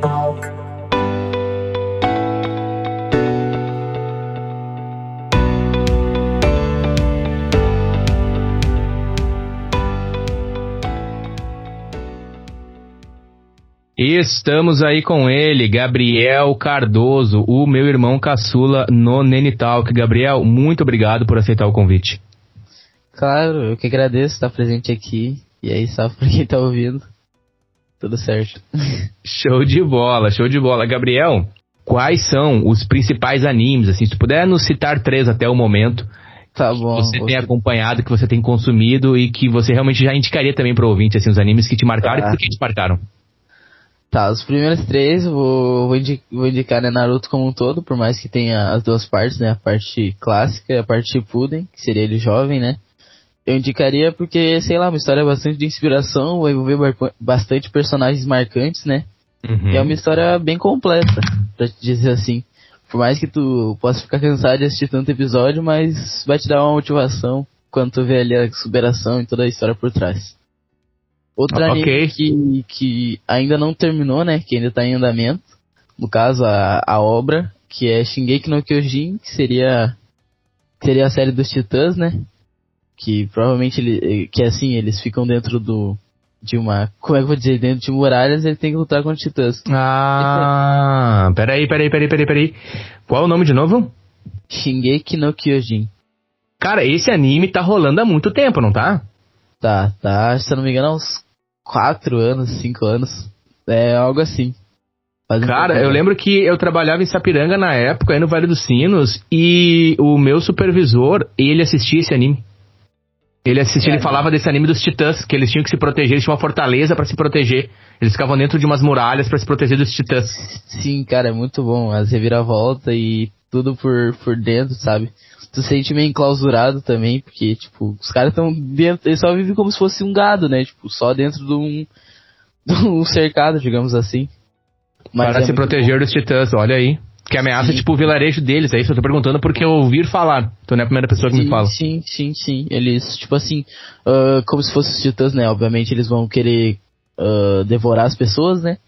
Talk. Estamos aí com ele, Gabriel Cardoso, o meu irmão caçula no Nene Talk. Gabriel, muito obrigado por aceitar o convite. Claro, eu que agradeço estar presente aqui. E aí, salve pra quem tá ouvindo. Tudo certo. Show de bola, show de bola. Gabriel, quais são os principais animes, assim, se tu puder nos citar três até o momento, Tá bom. que você tem acompanhado, que você tem consumido e que você realmente já indicaria também pro ouvinte, assim, os animes que te marcaram Tá. e por que te marcaram? Tá, os primeiros três vou, vou, indi- vou indicar né, Naruto como um todo, por mais que tenha as duas partes, né? A parte clássica e a parte Shippuden, que seria ele jovem, né? Eu indicaria porque, sei lá, uma história bastante de inspiração, vai envolver bastante personagens marcantes, né? Uhum. E é uma história bem completa, pra te dizer assim. Por mais que tu possa ficar cansado de assistir tanto episódio, mas vai te dar uma motivação quando tu vê ali a superação e toda a história por trás. Outro Ah, anime ok. que, que ainda não terminou, né? Que ainda tá em andamento. No caso, a, a obra, que é Shingeki no Kyojin, que seria, que seria a série dos Titãs, né? Que provavelmente, ele, que assim, eles ficam dentro do, de uma, como é que eu vou dizer, dentro de muralhas, ele tem que lutar contra titãs. Ah, peraí, peraí, peraí, peraí, peraí. Qual é o nome de novo? Shingeki no Kyojin. Cara, esse anime tá rolando há muito tempo, não tá? Tá, tá, se eu não me engano, há uns 4 anos, 5 anos. É algo assim. Faz um Cara, tempo, eu lembro que eu trabalhava em Sapiranga na época, aí no Vale dos Sinos, e o meu supervisor, ele assistia esse anime. Ele assistia, É, ele falava desse anime dos titãs, que eles tinham que se proteger, eles tinham uma fortaleza pra se proteger. Eles ficavam dentro de umas muralhas pra se proteger dos titãs. Sim, cara, é muito bom. As reviravolta e tudo por, por dentro, sabe? Tu se sente meio enclausurado também, porque, tipo, os caras estão dentro, eles só vivem como se fosse um gado, né? Tipo, só dentro de um, de um cercado, digamos assim. Mas para é se proteger dos titãs, olha aí. Que ameaça, Sim. tipo, o vilarejo deles, é isso? Eu tô perguntando porque eu ouvi falar. Tu não é a primeira pessoa que me Sim, fala. Sim, sim, sim. Eles, tipo assim, ah, como se fossem os titãs, né? Obviamente eles vão querer ah, devorar as pessoas, né?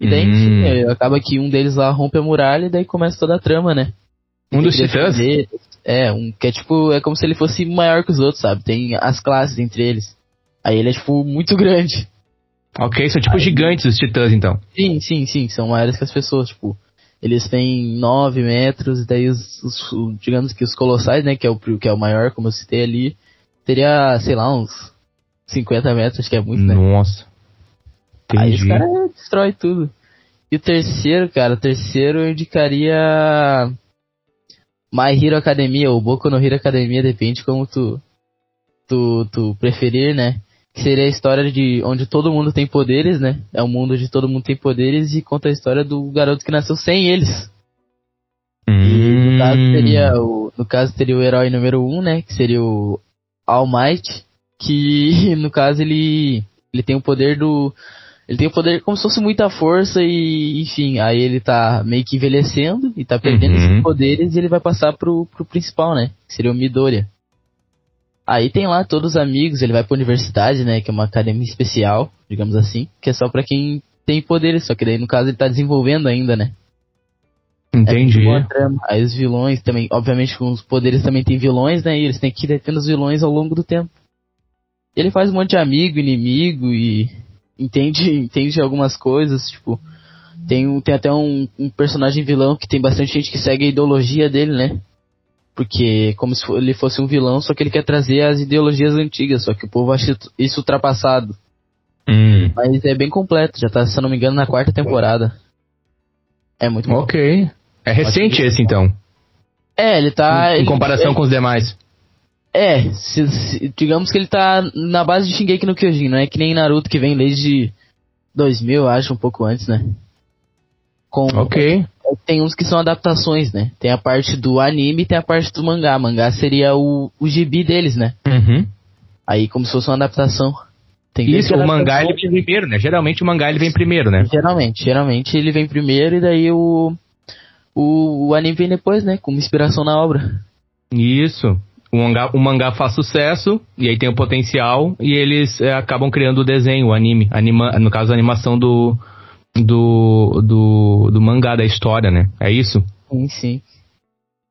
E daí, Hum. enfim, eh, acaba que um deles lá rompe a muralha e daí começa toda a trama, né? Um dos titãs? defender. É, um que é tipo, é como se ele fosse maior que os outros, sabe? Tem as classes entre eles. Aí ele é, tipo, muito grande. Ok, são tipo gigantes os titãs, então. Sim, sim, sim, são maiores que as pessoas, tipo. Eles têm 9 metros, e daí os, os- digamos que os colossais, né, que é, o, que é o maior, como eu citei ali, teria, sei lá, uns 50 metros, acho que é muito, né? Nossa. Aí os Entendi. caras destrói tudo. E o terceiro, cara, o terceiro eu indicaria My Hero Academia, ou Boku no Hero Academia, depende como tu, tu, tu preferir, né? Que seria a história de onde todo mundo tem poderes, né? É um mundo onde todo mundo tem poderes e conta a história do garoto que nasceu sem eles. E no caso Hum. teria o, no caso teria o herói número um, né? Que seria o All Might, que no caso ele ele tem o poder do ele tem o poder como se fosse muita força e enfim, aí ele tá meio que envelhecendo e tá perdendo Uhum. esses poderes e ele vai passar pro, pro principal, né? Que seria o Midoriya. Aí tem lá todos os amigos, ele vai pra universidade, né? Que é uma academia especial, digamos assim, que é só pra quem tem poderes, só que daí no caso ele tá desenvolvendo ainda, né? É Entendi. Aí os vilões também, obviamente com os poderes também tem vilões, né? E eles têm que ir detendo os vilões ao longo do tempo. Ele faz um monte de amigo, inimigo e entende, entende algumas coisas, tipo, tem, tem até um, um personagem vilão que tem bastante gente que segue a ideologia dele, né? Porque como se ele fosse um vilão, só que ele quer trazer as ideologias antigas, só que o povo acha isso ultrapassado. Hum. Mas é bem completo, já tá, se eu não me engano, na quarta temporada. É muito bom. Ok. É recente esse, então. É, ele tá. em ele- comparação ele- com os demais. É, se- se- digamos que ele tá na base de Shingeki no Kyojin, não é que nem Naruto que vem desde 2000, eu acho, um pouco antes, né? Com, Ok. Tem uns que são adaptações, né? Tem a parte do anime e tem a parte do mangá. Mangá seria o, o gibi deles, né? Uhum. Aí como se fosse uma adaptação. Tem Isso, o mangá ele vem primeiro, né? Geralmente o mangá ele vem primeiro, né? Geralmente, geralmente ele vem primeiro e daí o, o, o anime vem depois, né? Como inspiração na obra. Isso. O mangá, o mangá faz sucesso, e aí tem o potencial, e eles é, acabam criando o desenho, o anime. Anima, no caso, a animação do, do, do, do mangá da história, né? É isso? Sim, sim.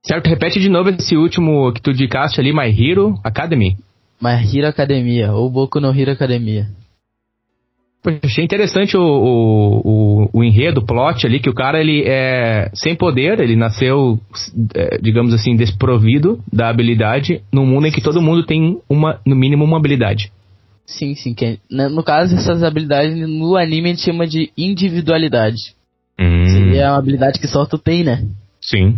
Certo, repete de novo esse último que tu indicaste ali, My Hero Academy. My Hero Academia, ou Boku no Hero Academia. Poxa, achei interessante o, o, o, o, enredo, o plot ali, que o cara ele é sem poder, ele nasceu, é, digamos assim, desprovido da habilidade, num mundo em que todo mundo tem uma, no mínimo, uma habilidade. Sim, sim. Que, né, no caso, essas habilidades no anime a gente chama de individualidade. Hum. Seria uma habilidade que só tu tem, né? Sim.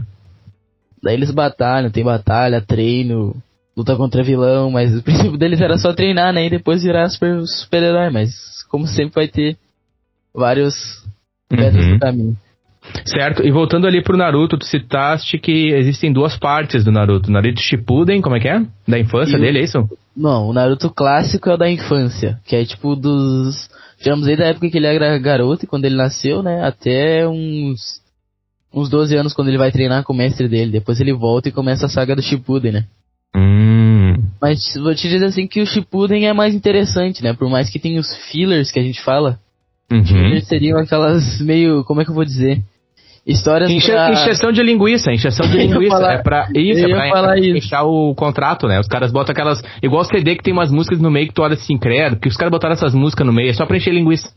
Daí eles batalham, tem batalha, treino, luta contra vilão, mas o princípio deles era só treinar, né? E depois virar super, super-herói, mas como sempre vai ter vários pedras uhum. no caminho. Certo, e voltando ali pro Naruto, tu citaste que existem duas partes do Naruto. Naruto Shippuden, como é que é? Da infância e dele, é isso? Não, o Naruto clássico é o da infância, que é tipo dos... Digamos aí da época que ele era garoto e quando ele nasceu, né? Até uns... Uns 12 anos quando ele vai treinar com o mestre dele. Depois ele volta e começa a saga do Shippuden, né? Hum. Mas vou te dizer assim que o Shippuden é mais interessante, né? Por mais que tenha os fillers que a gente fala. Uhum. Fillers seriam aquelas meio... Como é que eu vou dizer? Histórias Enche, pra... Encheção de linguiça, encheção de linguiça. falar, é pra isso, é pra, falar fechar o contrato, né? Os caras botam aquelas. Igual o CD que tem umas músicas no meio que tu olha assim, credo, que os caras botaram essas músicas no meio, é só pra encher linguiça.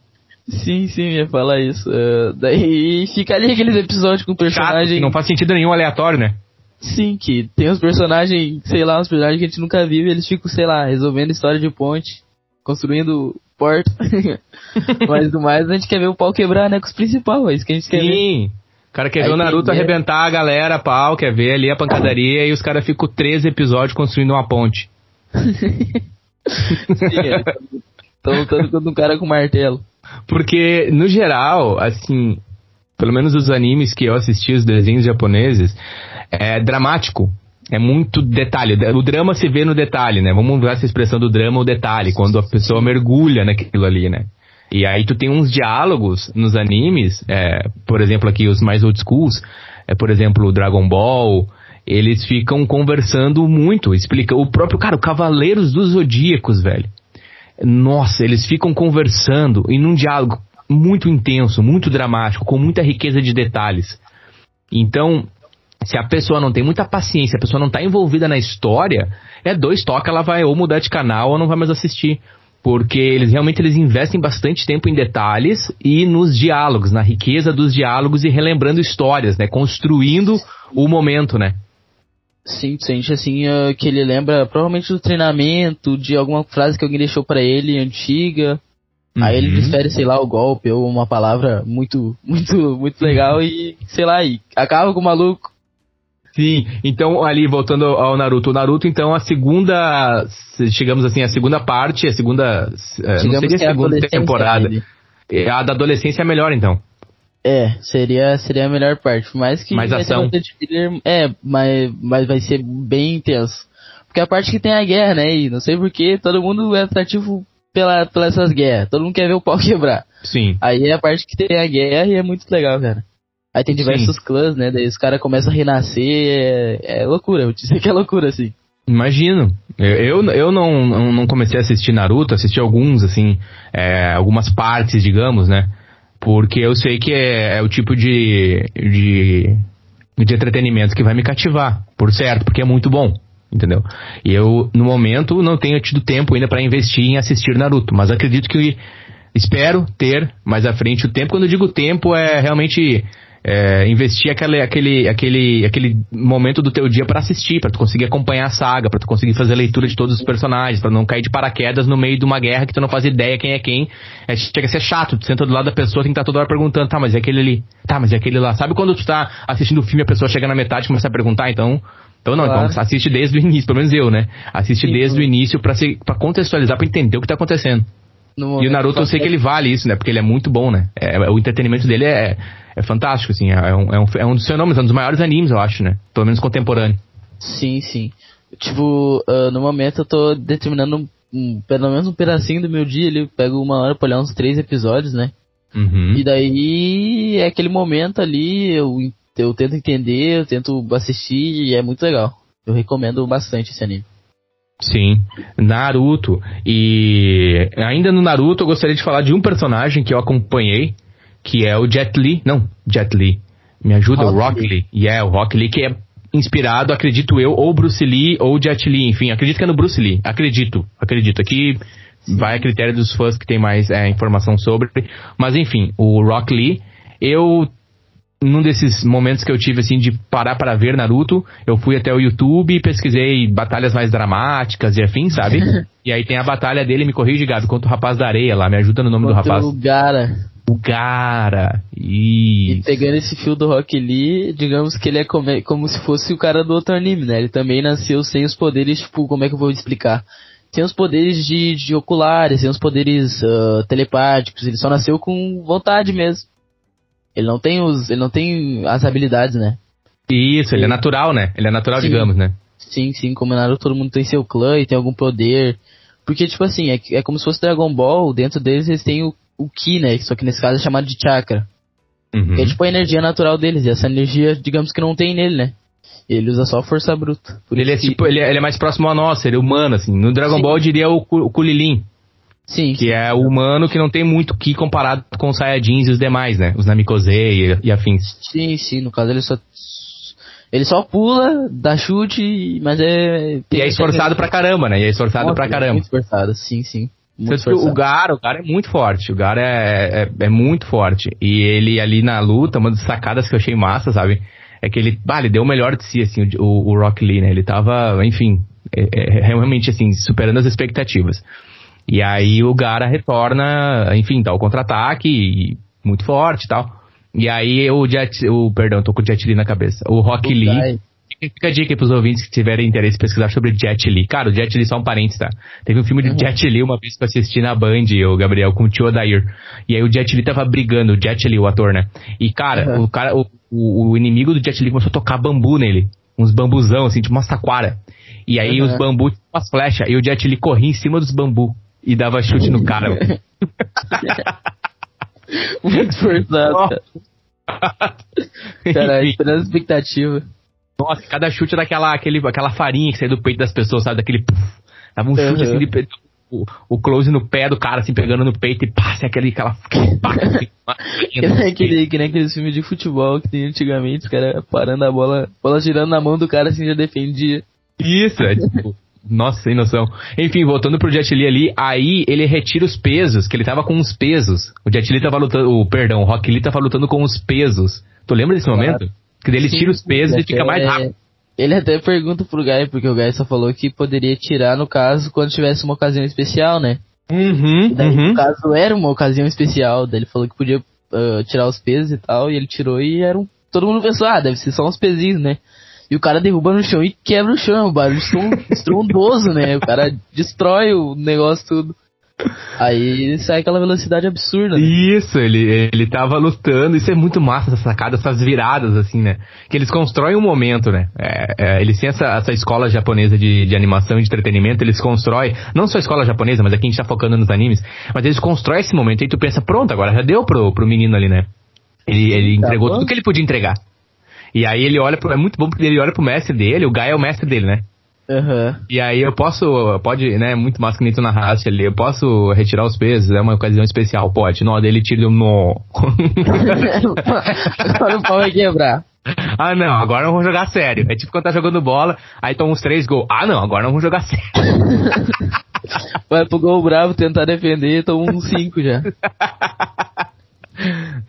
Sim, sim, ia falar isso. Uh, daí fica ali aqueles episódios com personagem. Chato, não faz sentido nenhum aleatório, né? Sim, que tem uns personagens, sei lá, uns personagens que a gente nunca viu e eles ficam, sei lá, resolvendo história de ponte, construindo porta. Mas do mais a gente quer ver o pau quebrar, né? Com os principais, é isso que a gente quer Sim. ver. Sim. O cara quer Aí ver o Naruto arrebentar a galera, pau, quer ver ali a pancadaria e os caras ficam 13 episódios construindo uma ponte. Sim, é. Tô lutando contra um cara com martelo. Porque, no geral, assim, pelo menos os animes que eu assisti, os desenhos japoneses, é dramático. É muito detalhe. O drama se vê no detalhe, né? Vamos usar essa expressão do drama, o detalhe, quando a pessoa mergulha naquilo ali, né? E aí tu tem uns diálogos nos animes, é, por exemplo aqui os mais old schools, é, por exemplo o Dragon Ball, eles ficam conversando muito, explica o próprio, cara, o Cavaleiros dos Zodíacos, velho. Nossa, eles ficam conversando em um diálogo muito intenso, muito dramático, com muita riqueza de detalhes. Então, se a pessoa não tem muita paciência, a pessoa não está envolvida na história, é dois toques, ela vai ou mudar de canal ou não vai mais assistir porque eles realmente eles investem bastante tempo em detalhes e nos diálogos, na riqueza dos diálogos e relembrando histórias, né, construindo o momento, né? Sim, sente assim uh, que ele lembra provavelmente do treinamento, de alguma frase que alguém deixou para ele antiga. Uhum. Aí ele uhum. desfere, sei lá, o golpe ou uma palavra muito, muito, muito legal e, sei lá, e acaba com o maluco. Sim, então ali voltando ao Naruto, o Naruto então a segunda, chegamos assim, a segunda parte, a segunda, é, não seria a é segunda temporada. Dele. É, a da adolescência é melhor então. É, seria, seria a melhor parte, mais que mais ação. é, mas, mas vai ser bem intenso. Porque a parte que tem a guerra, né, e não sei porquê, todo mundo é atrativo pela, pelas essas guerras, todo mundo quer ver o pau quebrar. Sim. Aí é a parte que tem a guerra e é muito legal, cara. Aí tem diversos Sim. clãs, né? Daí os caras começam a renascer. É, é loucura, eu dizer que é loucura, assim. Imagino. Eu, eu, eu não, não comecei a assistir Naruto, assisti alguns, assim, é, algumas partes, digamos, né? Porque eu sei que é, é, o tipo de, de, de entretenimento que vai me cativar, por certo, porque é muito bom, entendeu? E eu, no momento, não tenho tido tempo ainda para investir em assistir Naruto, mas acredito que espero ter mais à frente o tempo. Quando eu digo tempo, é realmente é, investir aquele, aquele, aquele, aquele momento do teu dia para assistir, para tu conseguir acompanhar a saga, para tu conseguir fazer a leitura de todos os personagens, para não cair de paraquedas no meio de uma guerra que tu não faz ideia quem é quem. É, chega a ser chato, tu senta do lado da pessoa, tem que estar toda hora perguntando, tá, mas é aquele ali, tá, mas é aquele lá. Sabe quando tu tá assistindo o filme e a pessoa chega na metade e começa a perguntar, então então não, então claro. então assiste desde o início, pelo menos eu, né? Assiste Sim, desde o início para para contextualizar, para entender o que tá acontecendo. E o Naruto eu sei que ele vale isso, né? Porque ele é muito bom, né? É, o entretenimento dele é, é fantástico, assim. É um, é um, é um dos fenômenos, é um dos maiores animes, eu acho, né? Pelo menos contemporâneo. Sim, sim. Tipo, uh, no momento eu tô determinando um, pelo menos um pedacinho do meu dia ali. Pego uma hora pra olhar uns três episódios, né? Uhum. E daí é aquele momento ali, eu, eu tento entender, eu tento assistir e é muito legal. Eu recomendo bastante esse anime. Sim, Naruto. E ainda no Naruto eu gostaria de falar de um personagem que eu acompanhei, que é o Jet Li. Não, Jet Li. Me ajuda, Rock o Rock Lee. E é, o Rock Lee que é inspirado, acredito eu, ou Bruce Lee ou Jet Li, enfim, acredito que é no Bruce Lee. Acredito, acredito. Aqui vai a critério dos fãs que tem mais é, informação sobre. Mas enfim, o Rock Lee, eu num desses momentos que eu tive assim de parar para ver Naruto, eu fui até o YouTube e pesquisei batalhas mais dramáticas e afim, sabe? e aí tem a batalha dele, me corrige, Gabi, contra o rapaz da areia lá, me ajuda no nome Contra do rapaz. O Gara. O Gara. E Isso. pegando esse fio do Rock Lee, digamos que ele é como, como se fosse o cara do outro anime, né? Ele também nasceu sem os poderes, tipo, como é que eu vou explicar? Sem os poderes de, de oculares, sem os poderes ah, telepáticos, ele só nasceu com vontade mesmo. Ele não tem os. Ele não tem as habilidades, né? Isso, ele é natural, né? Ele é natural, Sim. digamos, né? Sim, sim, como Naruto todo mundo tem seu clã e tem algum poder. Porque, tipo assim, é, é como se fosse Dragon Ball, dentro deles eles têm o, o Ki, né? Só que nesse caso é chamado de chakra. Uhum. Que é tipo a energia natural deles, e essa energia, digamos que não tem nele, né? Ele usa só força bruta. Ele é tipo, ele é, ele é mais próximo a nós, ele é humano, assim. No Dragon Sim. Ball eu diria o, o Kulilin, Sim, que é o humano que não tem muito ki comparado com os Saiyajins e os demais, né? Os Namekusei e, e afins. sim, sim. No caso ele só. Ele só pula, dá chute, mas é. E é esforçado pra caramba, né? E é esforçado Nossa, pra ele é caramba. Muito esforçado, sim, sim. Muito o. Gara, o Gara é muito forte. O Gara é, é, é muito forte. E ele ali na luta, uma das sacadas que eu achei massa, sabe? É que ele, bah, ele deu o melhor de si, assim, o, o, o Rock Lee, né? Ele tava, enfim, é, é, realmente, assim, superando as expectativas. E aí o Gara retorna, enfim, dá o contra-ataque, muito forte e tal. E aí o Jet, o, perdão, tô com o Jet Li na cabeça. O Rock O Lee. Fica a dica aí pros ouvintes que tiverem interesse em pesquisar sobre Jet Li. Cara, o Jet Li, só um parênteses, tá? Teve um filme de Uhum. Jet Li uma vez que eu assisti na Band, o Gabriel, com o tio Odair. E aí o Jet Li tava brigando, o Jet Li, o ator, né? E, cara, Uhum. o cara, o, o, o inimigo do Jet Li começou a tocar bambu nele. Uns bambuzão, assim, tipo uma taquara. E aí Uhum. os bambus, umas flechas, e o Jet Li corria em cima dos bambu. E dava chute no cara. Muito esforçado, cara. Esperando a expectativa. Nossa, cada chute era aquela, aquele, aquela farinha que saía do peito das pessoas, sabe? Daquele. puff. Dava um chute Uhum. assim de pe- o, o close no pé do cara, assim, pegando no peito e pá, assim, aquele, aquela. aquele pá, assim, Que nem, aquele, que nem aqueles filmes de futebol que tem antigamente, os caras parando a bola, bola girando na mão do cara assim já defendia. Isso, é tipo. Nossa, sem noção. Enfim, voltando pro Jet Li ali, aí ele retira os pesos, que ele tava com os pesos. O Jet Li tava lutando, o, perdão, o Rock Lee tava lutando com os pesos. Tu lembra desse Claro. momento? Que ele Sim, tira os pesos e fica mais rápido. Ele até pergunta pro Guy, porque o Guy só falou que poderia tirar no caso quando tivesse uma ocasião especial, né? Uhum, Daí, uhum. no caso, era uma ocasião especial. Daí ele falou que podia ah, tirar os pesos e tal, e ele tirou e era um. Todo mundo pensou, ah, deve ser só uns pezinhos, né? E o cara derruba no chão e quebra o chão, o barulho estron- estrondoso, né? O cara destrói o negócio tudo. Aí sai aquela velocidade absurda. Né? Isso, ele, ele tava lutando, isso é muito massa, essa sacada, essas viradas, assim, né? Que eles constroem um momento, né? É, é, eles têm essa, essa escola japonesa de, de animação e de entretenimento, eles constroem, não só a escola japonesa, mas aqui a gente tá focando nos animes, mas eles constroem esse momento e tu pensa, pronto, agora já deu pro, pro menino ali, né? Ele, ele Tá entregou bom. tudo que ele podia entregar. E aí ele olha pro, é muito bom porque ele olha pro mestre dele, o Guy é o mestre dele, né? Aham. E aí eu posso, pode, né, muito massa que nem tu narraste ali, eu posso retirar os pesos, é uma ocasião especial, pode. Nó dele tira um. Agora o pau vai quebrar. ah não, agora não vamos jogar sério. É tipo quando tá jogando bola, aí toma uns três gols. Ah não, agora não vamos jogar sério. Vai pro gol bravo tentar defender, toma um 5 já.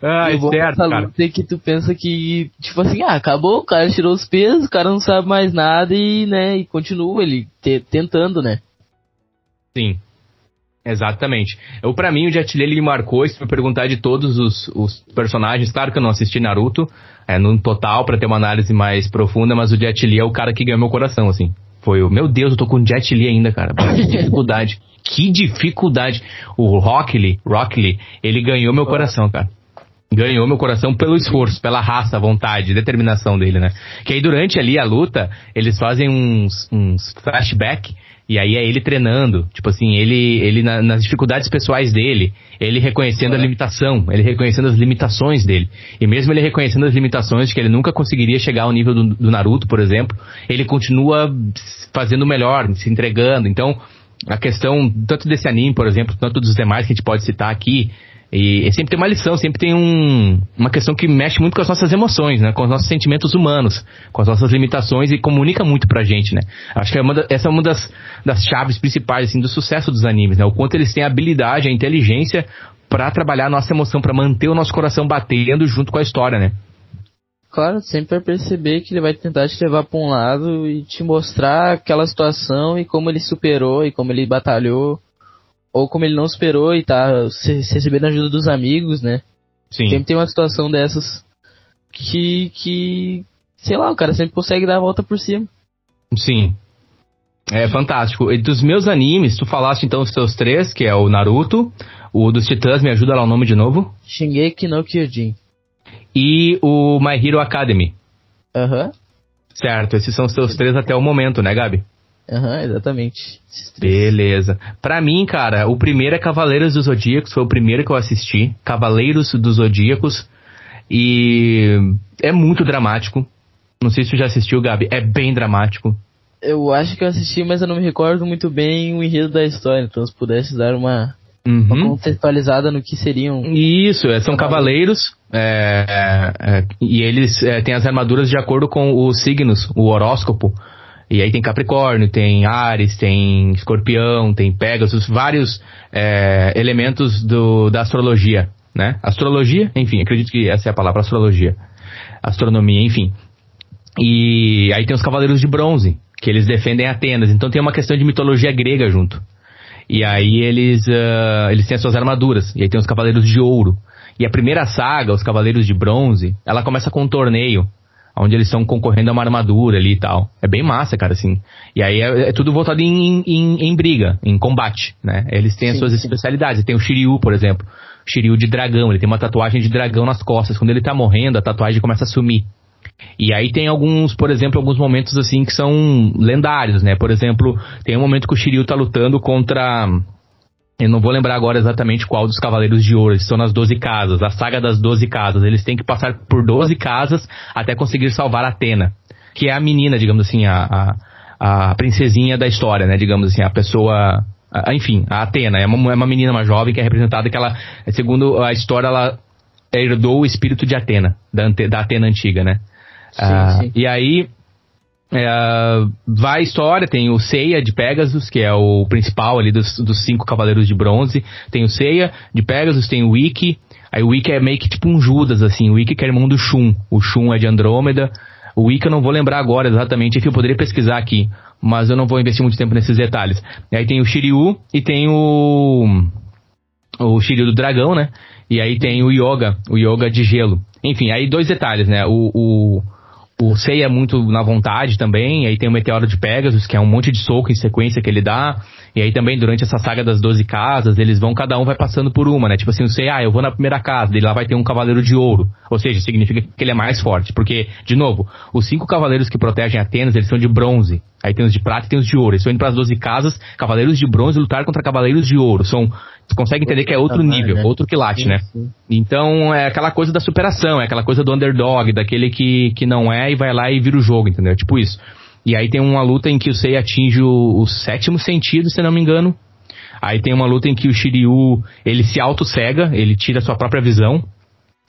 Ah, bom certo, cara. é que tu pensa que, tipo assim, ah, acabou, o cara tirou os pesos, o cara não sabe mais nada e, né, e continua ele te- tentando, né? Sim. Exatamente. Eu, pra mim, o Jet Li, ele marcou, se me perguntar de todos os, os personagens, claro que eu não assisti Naruto, é, no total, pra ter uma análise mais profunda, mas o Jet Li é o cara que ganhou meu coração, assim. Foi o, meu Deus, eu tô com o Jet Li ainda, cara. Que dificuldade. que dificuldade. O Rock Lee, Rock Lee, ele ganhou meu coração, cara. Ganhou meu coração pelo esforço, pela raça, vontade, determinação dele, né? Que aí durante ali a luta, eles fazem uns, uns flashback e aí é ele treinando, tipo assim, ele, ele na- nas dificuldades pessoais dele, ele reconhecendo a limitação, ele reconhecendo as limitações dele. E mesmo ele reconhecendo as limitações de que ele nunca conseguiria chegar ao nível do, do Naruto, por exemplo, ele continua fazendo melhor, se entregando. Então, a questão tanto desse anime, por exemplo, tanto dos demais que a gente pode citar aqui, E, e sempre tem uma lição, sempre tem um, uma questão que mexe muito com as nossas emoções, né? Com os nossos sentimentos humanos, com as nossas limitações e comunica muito pra gente, né? Acho que é da, essa é uma das, das chaves principais, assim, do sucesso dos animes, né? O quanto eles têm a habilidade, a inteligência para trabalhar a nossa emoção, para manter o nosso coração batendo junto com a história, né? Claro, sempre vai perceber que ele vai tentar te levar para um lado e te mostrar aquela situação e como ele superou e como ele batalhou ou como ele não esperou e tá recebendo ajuda dos amigos, né? Sim. Sempre tem uma situação dessas que, que, sei lá, o cara sempre consegue dar a volta por cima. Sim. É fantástico. E dos meus animes, tu falaste então os teus três, que é o Naruto, o dos Titãs, me ajuda lá o nome de novo? Shingeki no Kyojin. E o My Hero Academy. Aham. Uhum. Certo, esses são os teus três até o momento, né, Gabi? Aham, uhum, exatamente. Beleza. Pra mim, cara, o primeiro é Cavaleiros dos Zodíacos, foi o primeiro que eu assisti. Cavaleiros dos Zodíacos. E é muito dramático. Não sei se tu já assistiu, Gabi. É bem dramático. Eu acho que eu assisti, mas eu não me recordo muito bem o enredo da história. Então, se pudesse dar uma, uhum. contextualizada no que seriam. Isso, é, são cavaleiros. É, é, é e eles é, têm as armaduras de acordo com os signos, o horóscopo. E aí tem Capricórnio, tem Ares, tem Escorpião, tem Pegasus, vários é, elementos do, da astrologia, né? Astrologia, enfim, acredito que essa é a palavra, astrologia. Astronomia, enfim. E aí tem os Cavaleiros de Bronze, que eles defendem Atenas. Então tem uma questão de mitologia grega junto. E aí eles, uh, eles têm as suas armaduras. E aí tem os Cavaleiros de Ouro. E a primeira saga, os Cavaleiros de Bronze, ela começa com um torneio onde eles estão concorrendo a uma armadura ali e tal. É bem massa, cara, assim. E aí é, é tudo voltado em, em, em, briga, em combate, né? Eles têm as suas sim. especialidades. Tem o Shiryu, por exemplo. Shiryu de dragão, ele tem uma tatuagem de dragão nas costas. Quando ele tá morrendo, a tatuagem começa a sumir. E aí tem alguns, por exemplo, alguns momentos assim que são lendários, né? Por exemplo, tem um momento que o Shiryu tá lutando contra eu não vou lembrar agora exatamente qual dos Cavaleiros de Ouro. Estão nas 12 casas. A saga das 12 casas. Eles têm que passar por 12 casas até conseguir salvar Atena. Que é a menina, digamos assim, a, a, a princesinha da história, né? Digamos assim, a pessoa. Enfim, a Atena. É uma, é uma menina mais jovem que é representada que ela, segundo a história, ela herdou o espírito de Atena, da, da Atena antiga, né? Sim, ah, sim. E aí, é, vai a história, tem o Seiya de Pegasus, que é o principal ali dos, dos cinco cavaleiros de bronze. Tem o Seiya de Pegasus, tem o Ikki. Aí o Ikki é meio que tipo um Judas, assim. O Ikki que é irmão do Shun. O Shun é de Andrômeda. O Ikki eu não vou lembrar agora exatamente, enfim, eu poderia pesquisar aqui. Mas eu não vou investir muito tempo nesses detalhes. Aí tem o Shiryu e tem o... O Shiryu do dragão, né? E aí tem o Yoga, o Yoga de gelo. Enfim, aí dois detalhes, né? O, o, o Sei é muito na vontade também, aí tem o Meteoro de Pegasus, que é um monte de soco em sequência que ele dá. E aí também, durante essa saga das 12 casas, eles vão, cada um vai passando por uma, né? Tipo assim, o Sei, ah, eu vou na primeira casa, dele lá vai ter um cavaleiro de ouro. Ou seja, significa que ele é mais forte. Porque, de novo, os cinco cavaleiros que protegem Atenas, eles são de bronze. Aí tem os de prata e tem os de ouro. Eles estão indo para as 12 casas, cavaleiros de bronze lutar contra cavaleiros de ouro. São, você consegue entender que é outro nível, né? outro quilate, né? Então é aquela coisa da superação, é aquela coisa do underdog, daquele que, que não é e vai lá e vira o jogo, entendeu? Tipo isso. E aí tem uma luta em que o Sei atinge o, o sétimo sentido, se não me engano. Aí tem uma luta em que o Shiryu, ele se auto-cega, ele tira a sua própria visão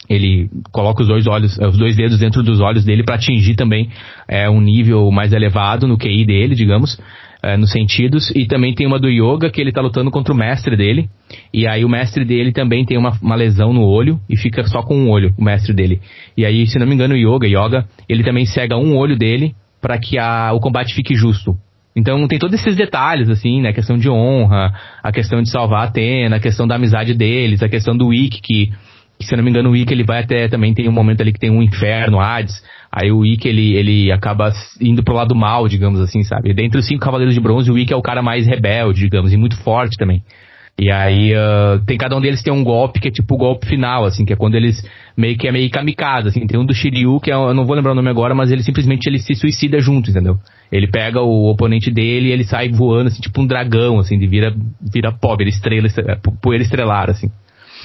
ele coloca os dois olhos, os dois dedos dentro dos olhos dele para atingir também é, um nível mais elevado no QI dele, digamos, é, nos sentidos. E também tem uma do yoga que ele tá lutando contra o mestre dele. E aí o mestre dele também tem uma, uma lesão no olho e fica só com um olho, o mestre dele. E aí, se não me engano, o yoga, yoga, ele também cega um olho dele para que a, o combate fique justo. Então tem todos esses detalhes, assim, né? A questão de honra, a questão de salvar a Atena, a questão da amizade deles, a questão do que que se eu não me engano o Ikki ele vai até também tem um momento ali que tem um inferno, Hades, aí o Ikki ele, ele acaba indo pro lado mal, digamos assim, sabe? Dentre os cinco cavaleiros de bronze, o Ikki é o cara mais rebelde, digamos, e muito forte também. E aí uh, tem cada um deles tem um golpe que é tipo o golpe final, assim, que é quando eles meio que é meio kamikaze, assim, tem um do Shiryu, que é, eu não vou lembrar o nome agora, mas ele simplesmente ele se suicida junto, entendeu? Ele pega o oponente dele e ele sai voando, assim, tipo um dragão, assim, de vira, vira vira estrela, poeira estrelar, assim.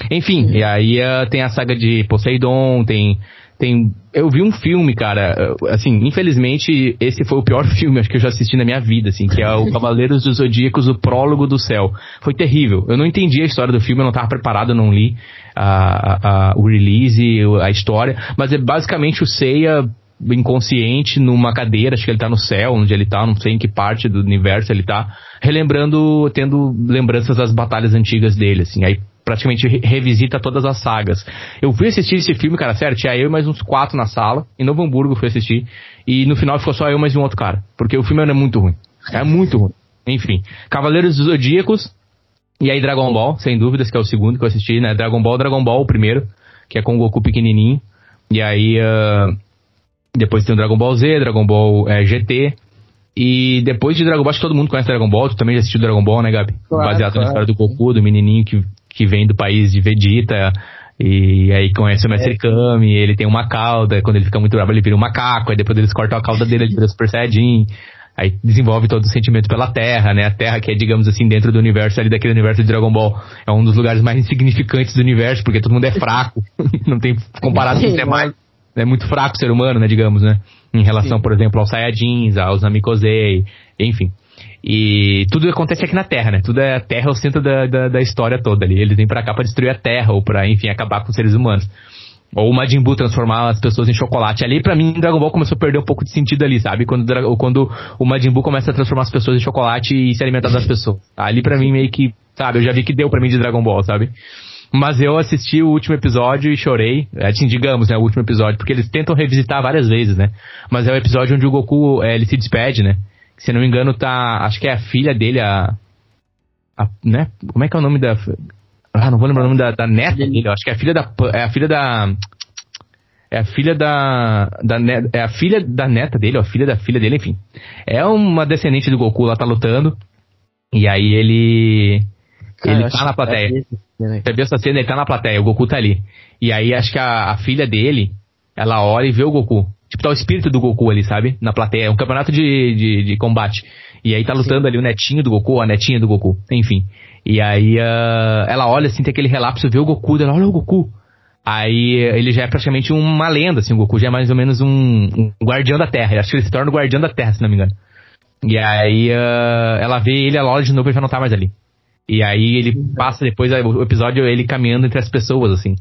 Enfim, e aí uh, tem a saga de Poseidon, tem, tem. Eu vi um filme, cara. Assim, infelizmente, esse foi o pior filme acho que eu já assisti na minha vida, assim, que é o Cavaleiros dos Zodíacos, o Prólogo do Céu. Foi terrível. Eu não entendi a história do filme, eu não estava preparado, eu não li a, a, o release, a história, mas é basicamente o Seiya inconsciente numa cadeira, acho que ele tá no céu, onde ele tá, não sei em que parte do universo ele tá, relembrando, tendo lembranças das batalhas antigas dele, assim. Aí praticamente revisita todas as sagas. Eu fui assistir esse filme, cara, sério, tinha eu e mais uns quatro na sala, em Novo Hamburgo fui assistir, e no final ficou só eu mais um outro cara, porque o filme era muito ruim. É muito ruim. Enfim, Cavaleiros dos Zodíacos, e aí Dragon Ball, sem dúvidas, que é o segundo que eu assisti, né? Dragon Ball, Dragon Ball, o primeiro, que é com o Goku pequenininho. E aí, uh, depois tem o Dragon Ball Z, Dragon Ball é, GT, e depois de Dragon Ball, acho que todo mundo conhece Dragon Ball, tu também já assistiu Dragon Ball, né, Gabi? Claro, Baseado claro. na história do Goku, do menininho que que vem do país de Vegeta, e aí conhece o Mestre é. Kami, ele tem uma cauda, quando ele fica muito bravo ele vira um macaco, aí depois eles cortam a cauda dele, ele vira Super Saiyajin, aí desenvolve todo o sentimento pela Terra, né? A Terra que é, digamos assim, dentro do universo ali daquele universo de Dragon Ball, é um dos lugares mais insignificantes do universo, porque todo mundo é fraco, não tem comparado com os demais, é muito fraco o ser humano, né, digamos, né? Em relação, Sim. por exemplo, aos Saiyajins, aos Namekusei, enfim. E tudo acontece aqui na Terra, né? Tudo é a Terra é o centro da, da, da história toda ali. Eles vêm pra cá pra destruir a Terra, ou pra, enfim, acabar com os seres humanos. Ou o Majin Buu transformar as pessoas em chocolate. Ali, pra mim, Dragon Ball começou a perder um pouco de sentido ali, sabe? Quando, quando o Majin Buu começa a transformar as pessoas em chocolate e se alimentar das pessoas. Ali, pra mim, meio que, sabe? Eu já vi que deu pra mim de Dragon Ball, sabe? Mas eu assisti o último episódio e chorei. Assim, digamos, né? O último episódio. Porque eles tentam revisitar várias vezes, né? Mas é o episódio onde o Goku, é, ele se despede, né? se não me engano, tá. Acho que é a filha dele, a. a né? Como é que é o nome da. Ah, não vou lembrar o nome da, da neta dele. Acho que é a filha da. É a filha da. É a filha da, da. É a filha da neta dele, ou a filha da filha dele, enfim. É uma descendente do Goku lá, tá lutando. E aí ele. Cara, ele tá na plateia. Você viu essa cena? Ele tá na plateia, o Goku tá ali. E aí acho que a, a filha dele, ela olha e vê o Goku. Tipo, tá o espírito do Goku ali, sabe? Na plateia. É um campeonato de, de, de combate. E aí tá lutando Sim. ali o netinho do Goku, a netinha do Goku. Enfim. E aí uh, ela olha assim, tem aquele relapso, vê o Goku, ela olha o Goku. Aí ele já é praticamente uma lenda, assim, o Goku já é mais ou menos um, um guardião da Terra. Eu acho que ele se torna o guardião da Terra, se não me engano. E aí uh, ela vê ele, ela olha de novo e já não tá mais ali. E aí ele passa depois o episódio ele caminhando entre as pessoas, assim.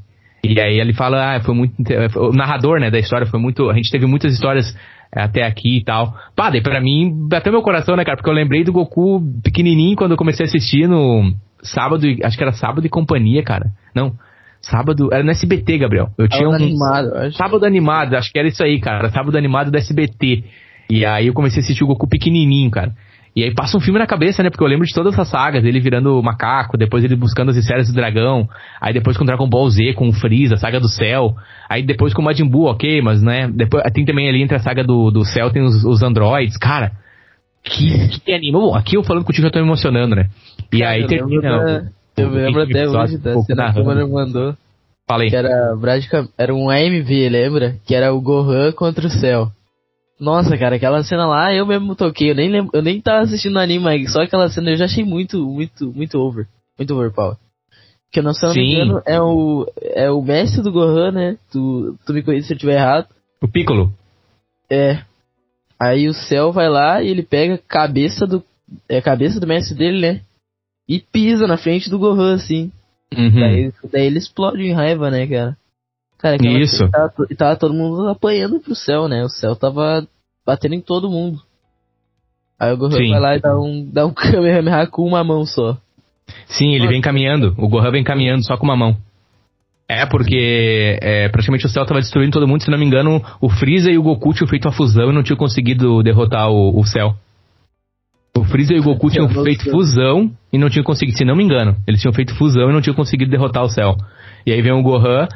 E aí ele fala, ah, foi muito. O narrador, né, da história foi muito. A gente teve muitas histórias é, até aqui e tal. Pá, daí pra mim, bateu meu coração, né, cara? Porque eu lembrei do Goku pequenininho quando eu comecei a assistir no sábado, acho que era sábado e companhia, cara. Não. Sábado, era no SBT, Gabriel. Eu tinha um. Animado, acho. Sábado animado, acho que era isso aí, cara. Sábado animado do SBT. E aí eu comecei a assistir o Goku pequenininho, cara. E aí passa um filme na cabeça, né? Porque eu lembro de todas essas sagas, ele virando macaco, depois ele buscando as esferas do dragão, aí depois com o Dragon Ball Z, com o Freeza, a saga do céu, aí depois com o Majin Buu, ok, mas né, depois tem também ali entre a saga do, do céu tem os, os androids, cara, que, que anime. Bom, aqui eu falando contigo já tô me emocionando, né? E cara, aí eu termina... Lembro eu lembro até hoje da cena que o Mano mandou. Falei. Que era, era um AMV, lembra? Que era o Gohan contra o céu. Nossa, cara, aquela cena lá eu mesmo toquei. Eu nem lembro, eu nem tava assistindo o anime, mas só aquela cena eu já achei muito, muito, muito over. Muito overpower. Que eu não, se não me engano, é o, é o mestre do Gohan, né? Tu, tu me conhece se eu estiver errado. O Piccolo. É. Aí o Cell vai lá e ele pega a cabeça do. É a cabeça do mestre dele, né? E pisa na frente do Gohan, assim. Uhum. Daí, daí ele explode em raiva, né, cara? Cara, Isso. Tava, tava, todo mundo apanhando pro céu, né? O céu tava batendo em todo mundo. Aí o Gohan Sim. vai lá e dá um, dá um Kamehameha com uma mão só. Sim, ele Nossa. vem caminhando. O Gohan vem caminhando só com uma mão. É, porque é, praticamente o céu tava destruindo todo mundo. Se não me engano, o Freeza e o Goku tinham feito uma fusão e não tinham conseguido derrotar o, o céu. O Freeza e o Goku tinham feito fusão e não tinham conseguido, se não me engano. Eles tinham feito fusão e não tinham conseguido derrotar o céu. E aí vem o Gohan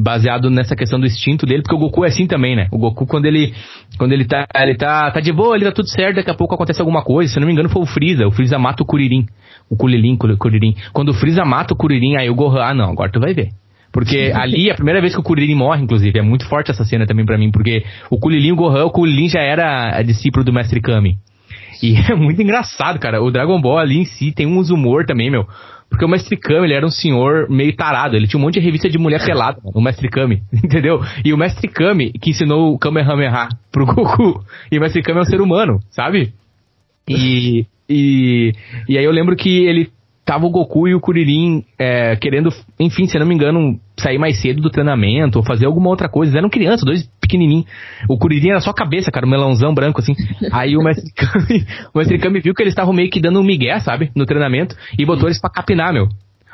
baseado nessa questão do instinto dele, porque o Goku é assim também, né? O Goku, quando ele, quando ele tá, ele tá, tá de boa, ele tá tudo certo, daqui a pouco acontece alguma coisa, se não me engano foi o Freeza, o Freeza mata o Kuririn, o Kuririn, Kuririn. Quando o Freeza mata o Kuririn, aí o Gohan, ah não, agora tu vai ver. Porque ali, é a primeira vez que o Kuririn morre, inclusive, é muito forte essa cena também para mim, porque o Kuririn e o Gohan, o Kuririn já era discípulo do Mestre Kami. E é muito engraçado, cara. O Dragon Ball ali em si tem uns humor também, meu Porque o Mestre Kami, ele era um senhor meio tarado. Ele tinha um monte de revista de mulher pelada, o Mestre Kami, entendeu? E o Mestre Kami, que ensinou o Kamehameha pro Goku. E o Mestre Kami é um ser humano, sabe? E, e, e aí eu lembro que ele tava o Goku e o Kuririn é, querendo, enfim, se não me engano, sair mais cedo do treinamento ou fazer alguma outra coisa. Eles eram crianças, dois pequenininhos. O Kuririn era só cabeça, cara, um melãozão branco assim. Aí o Mestre Kami, o Mestre Kami viu que eles estavam meio que dando um migué, sabe, no treinamento e botou eles pra capinar, meu.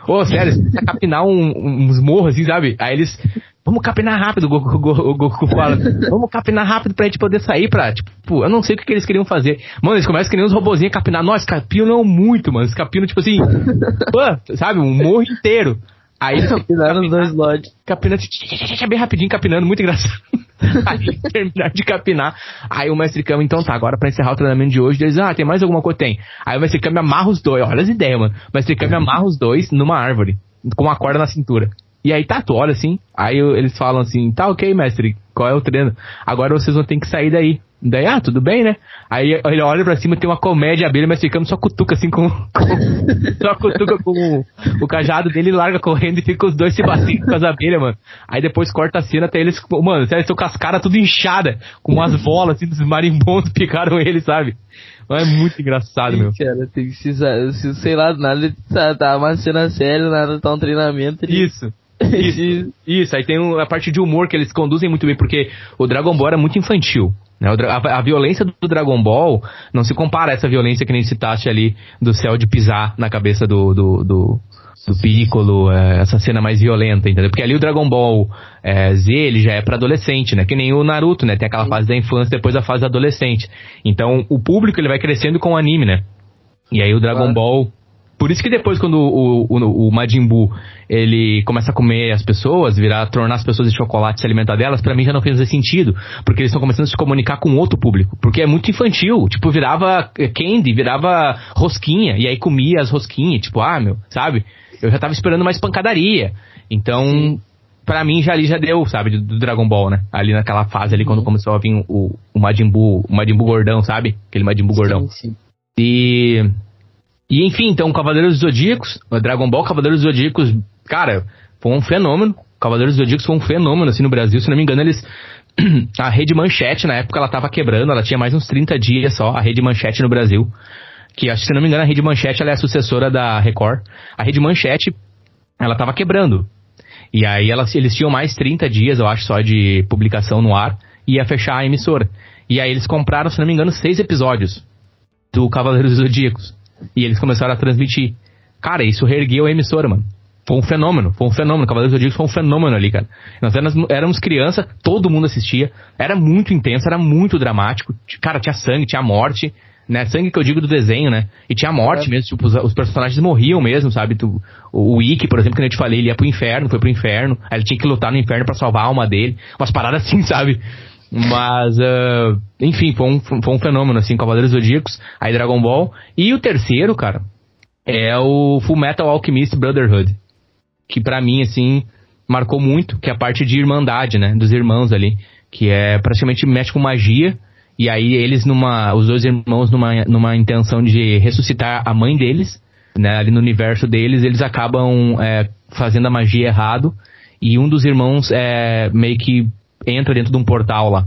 Ô, oh, sério, você capinar um, uns morros assim, sabe? Aí eles Vamos capinar rápido, o Goku, o Goku fala. Vamos capinar rápido pra gente poder sair pra. Tipo, eu não sei o que, que eles queriam fazer. Mano, eles começam que nem uns robozinhos a capinar. Nossa, capinam muito, mano. Eles capinam, tipo assim. pô, sabe? Um morro inteiro. Aí capinaram os dois lotes. Capinando bem rapidinho, capinando, muito engraçado. aí terminar de capinar. Aí o mestre Kami, então tá, agora pra encerrar o treinamento de hoje, eles, ah, tem mais alguma coisa? Tem. Aí o mestre Kami amarra os dois, olha as ideias, mano. O mestre Kami amarra os dois numa árvore, com uma corda na cintura. E aí tá, tu olha assim, aí eles falam assim, tá ok, mestre, qual é o treino? Agora vocês vão ter que sair daí. Daí, ah, tudo bem, né? Aí ele olha pra cima, tem uma comédia abelha, mas ficamos só cutuca assim com. com só cutuca com o, o, cajado dele, larga correndo e fica os dois se batendo com as abelhas, mano. Aí depois corta a cena até eles. Mano, eles estão com as caras tudo inchada, com umas bolas assim dos marimbondos picaram ele, sabe? É muito engraçado, Sim, meu. Cara, tem que se, se sei lá, nada tá, tá uma cena séria, nada tá um treinamento. Ele... Isso. Isso, isso, aí tem a parte de humor que eles conduzem muito bem, porque o Dragon Ball é muito infantil. Né? A, a, violência do Dragon Ball não se compara a essa violência que nem citaste ali do céu de pisar na cabeça do, do, do, do Piccolo, é, essa cena mais violenta, entendeu? Porque ali o Dragon Ball é, Z, ele já é para adolescente, né? Que nem o Naruto, né? Tem aquela fase da infância, depois a fase da adolescente. Então, o público, ele vai crescendo com o anime, né? E aí o Dragon claro. Ball por isso que depois, quando o, o, o Majin Buu, ele começa a comer as pessoas, virar, tornar as pessoas de chocolate, se alimentar delas, para mim já não fez sentido. Porque eles estão começando a se comunicar com outro público. Porque é muito infantil. Tipo, virava candy, virava rosquinha. E aí comia as rosquinhas. Tipo, ah, meu, sabe? Eu já tava esperando mais pancadaria. Então, para mim já ali já deu, sabe, do, do, Dragon Ball, né? Ali naquela fase ali, uhum. quando começou a vir o, o Majin Buu, o Majin Buu gordão, sabe? Aquele Majin Buu gordão. Sim. E e enfim, então, Cavaleiros Zodíacos, Dragon Ball Cavaleiros Zodíacos, cara, foi um fenômeno. Cavaleiros Zodíacos foi um fenômeno, assim, no Brasil. Se não me engano, eles. a Rede Manchete, na época, ela tava quebrando, ela tinha mais uns 30 dias só, a Rede Manchete no Brasil. Que, se não me engano, a Rede Manchete ela é a sucessora da Record. A Rede Manchete, ela tava quebrando. E aí ela, eles tinham mais 30 dias, eu acho, só de publicação no ar, e ia fechar a emissora. E aí eles compraram, se não me engano, seis episódios do Cavaleiros Zodíacos. E eles começaram a transmitir. Cara, isso reergueu a emissora, mano. Foi um fenômeno, foi um fenômeno. Cavaleiros do Zodíaco foi um fenômeno ali, cara. Nós éramos, éramos criança, todo mundo assistia. Era muito intenso, era muito dramático. Cara, tinha sangue, tinha morte, né? Sangue que eu digo do desenho, né? E tinha morte é. mesmo, tipo, os, os, personagens morriam mesmo, sabe? Tu, o, o Ikki, por exemplo, que eu te falei, ele ia pro inferno, foi pro inferno. Aí ele tinha que lutar no inferno para salvar a alma dele. Umas paradas assim, sabe? Mas, uh, enfim, foi um, foi um fenômeno, assim, Cavaleiros Zodíacos, aí Dragon Ball. E o terceiro, cara, é o Full Metal Alchemist Brotherhood. Que para mim, assim, marcou muito, que é a parte de irmandade, né, dos irmãos ali. Que é praticamente mexe com magia. E aí eles numa. Os dois irmãos numa, numa intenção de ressuscitar a mãe deles, né? Ali no universo deles, eles acabam é, fazendo a magia errado. E um dos irmãos é, meio que entra dentro de um portal lá.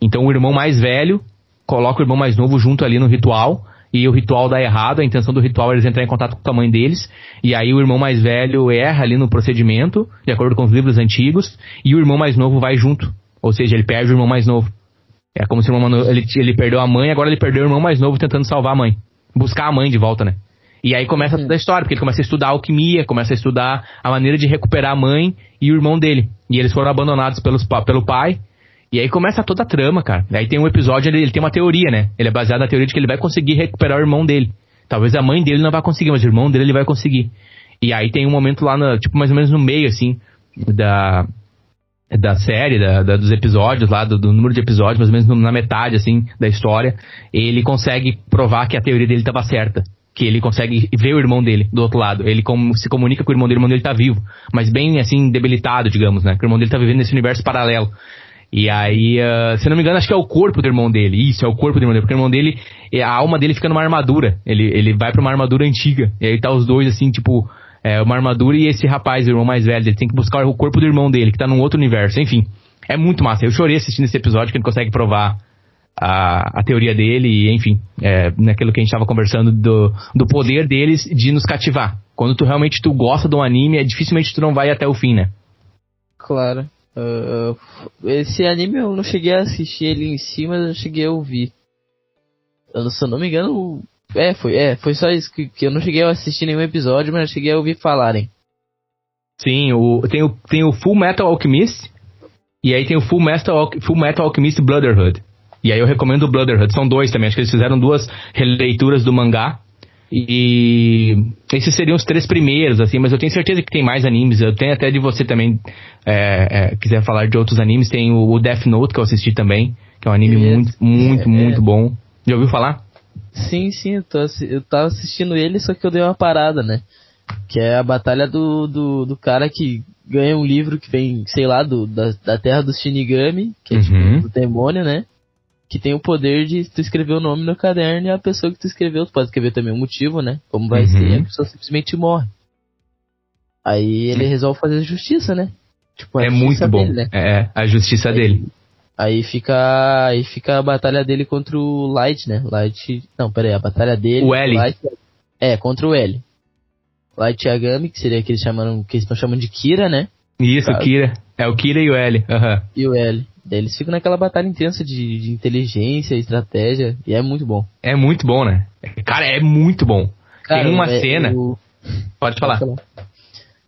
Então o irmão mais velho coloca o irmão mais novo junto ali no ritual e o ritual dá errado, a intenção do ritual é eles entrarem em contato com a mãe deles, e aí o irmão mais velho erra ali no procedimento, de acordo com os livros antigos, e o irmão mais novo vai junto. Ou seja, ele perde o irmão mais novo. É como se o irmão, ele, ele perdeu a mãe, agora ele perdeu o irmão mais novo tentando salvar a mãe. Buscar a mãe de volta, né? E aí começa uhum. toda a história, porque ele começa a estudar alquimia, começa a estudar a maneira de recuperar a mãe e o irmão dele. E eles foram abandonados pelos, pelo pai, e aí começa toda a trama, cara. Aí tem um episódio, ele, ele tem uma teoria, né? Ele é baseado na teoria de que ele vai conseguir recuperar o irmão dele. Talvez a mãe dele não vai conseguir, mas o irmão dele ele vai conseguir. E aí tem um momento lá, no, tipo, mais ou menos no meio, assim, da, da série, da, da, dos episódios lá, do, do, número de episódios, mais ou menos na metade, assim, da história, ele consegue provar que a teoria dele estava certa. Que ele consegue ver o irmão dele do outro lado. Ele com, se comunica com o irmão dele, o irmão dele tá vivo. Mas bem, assim, debilitado, digamos, né? Que o irmão dele tá vivendo nesse universo paralelo. E aí, uh, se não me engano, acho que é o corpo do irmão dele. Isso, é o corpo do irmão dele. Porque o irmão dele, a alma dele fica numa armadura. Ele, ele vai pra uma armadura antiga. E aí tá os dois, assim, tipo, é, uma armadura e esse rapaz, o irmão mais velho, ele tem que buscar o corpo do irmão dele, que tá num outro universo. Enfim, é muito massa. Eu chorei assistindo esse episódio que ele consegue provar a, a teoria dele e, enfim, é, naquilo que a gente estava conversando do, do poder deles de nos cativar. Quando tu realmente tu gosta de um anime, é dificilmente tu não vai até o fim, né? Claro. Uh, esse anime eu não cheguei a assistir ele em si, mas eu cheguei a ouvir. Eu, se eu não me engano, é, foi, é, foi só isso que, que eu não cheguei a assistir nenhum episódio, mas eu cheguei a ouvir falarem. Sim, o, tem, o, tem o Full Metal Alchemist e aí tem o Full Metal, Full Metal Alchemist Brotherhood. E aí eu recomendo o Brotherhood. São dois também. Acho que eles fizeram duas releituras do mangá. E esses seriam os três primeiros, assim, mas eu tenho certeza que tem mais animes. Eu tenho até de você também, é, é, quiser falar de outros animes, tem o, o, Death Note que eu assisti também, que é um anime muito, muito, é, muito bom. Já ouviu falar? Sim, sim, eu, tô, eu tava assistindo ele, só que eu dei uma parada, né? Que é a batalha do, do, do cara que ganha um livro que vem, sei lá, do, da, da terra dos Shinigami, que é tipo, uhum. tipo do demônio, né? Que tem o poder de tu escrever o nome no caderno e a pessoa que tu escreveu, tu pode escrever também o motivo, né? Como vai uhum. ser, a pessoa simplesmente morre. Aí ele resolve fazer justiça, né? Tipo, é muito bom. Dele, né? É, a justiça aí, dele. Aí fica, aí fica a batalha dele contra o Light, né? Light, não, pera aí, a batalha dele. O L. Light, é, contra o L. Light Yagami, que seria que eles que eles estão chamando de Kira, né? Isso, Kira. É o Kira e o L. Uhum. E o L. Daí eles ficam naquela batalha intensa de, de inteligência, estratégia, e é muito bom. É muito bom, né? Cara, é muito bom. Cara, tem uma é, cena. Eu... Pode falar. Falar.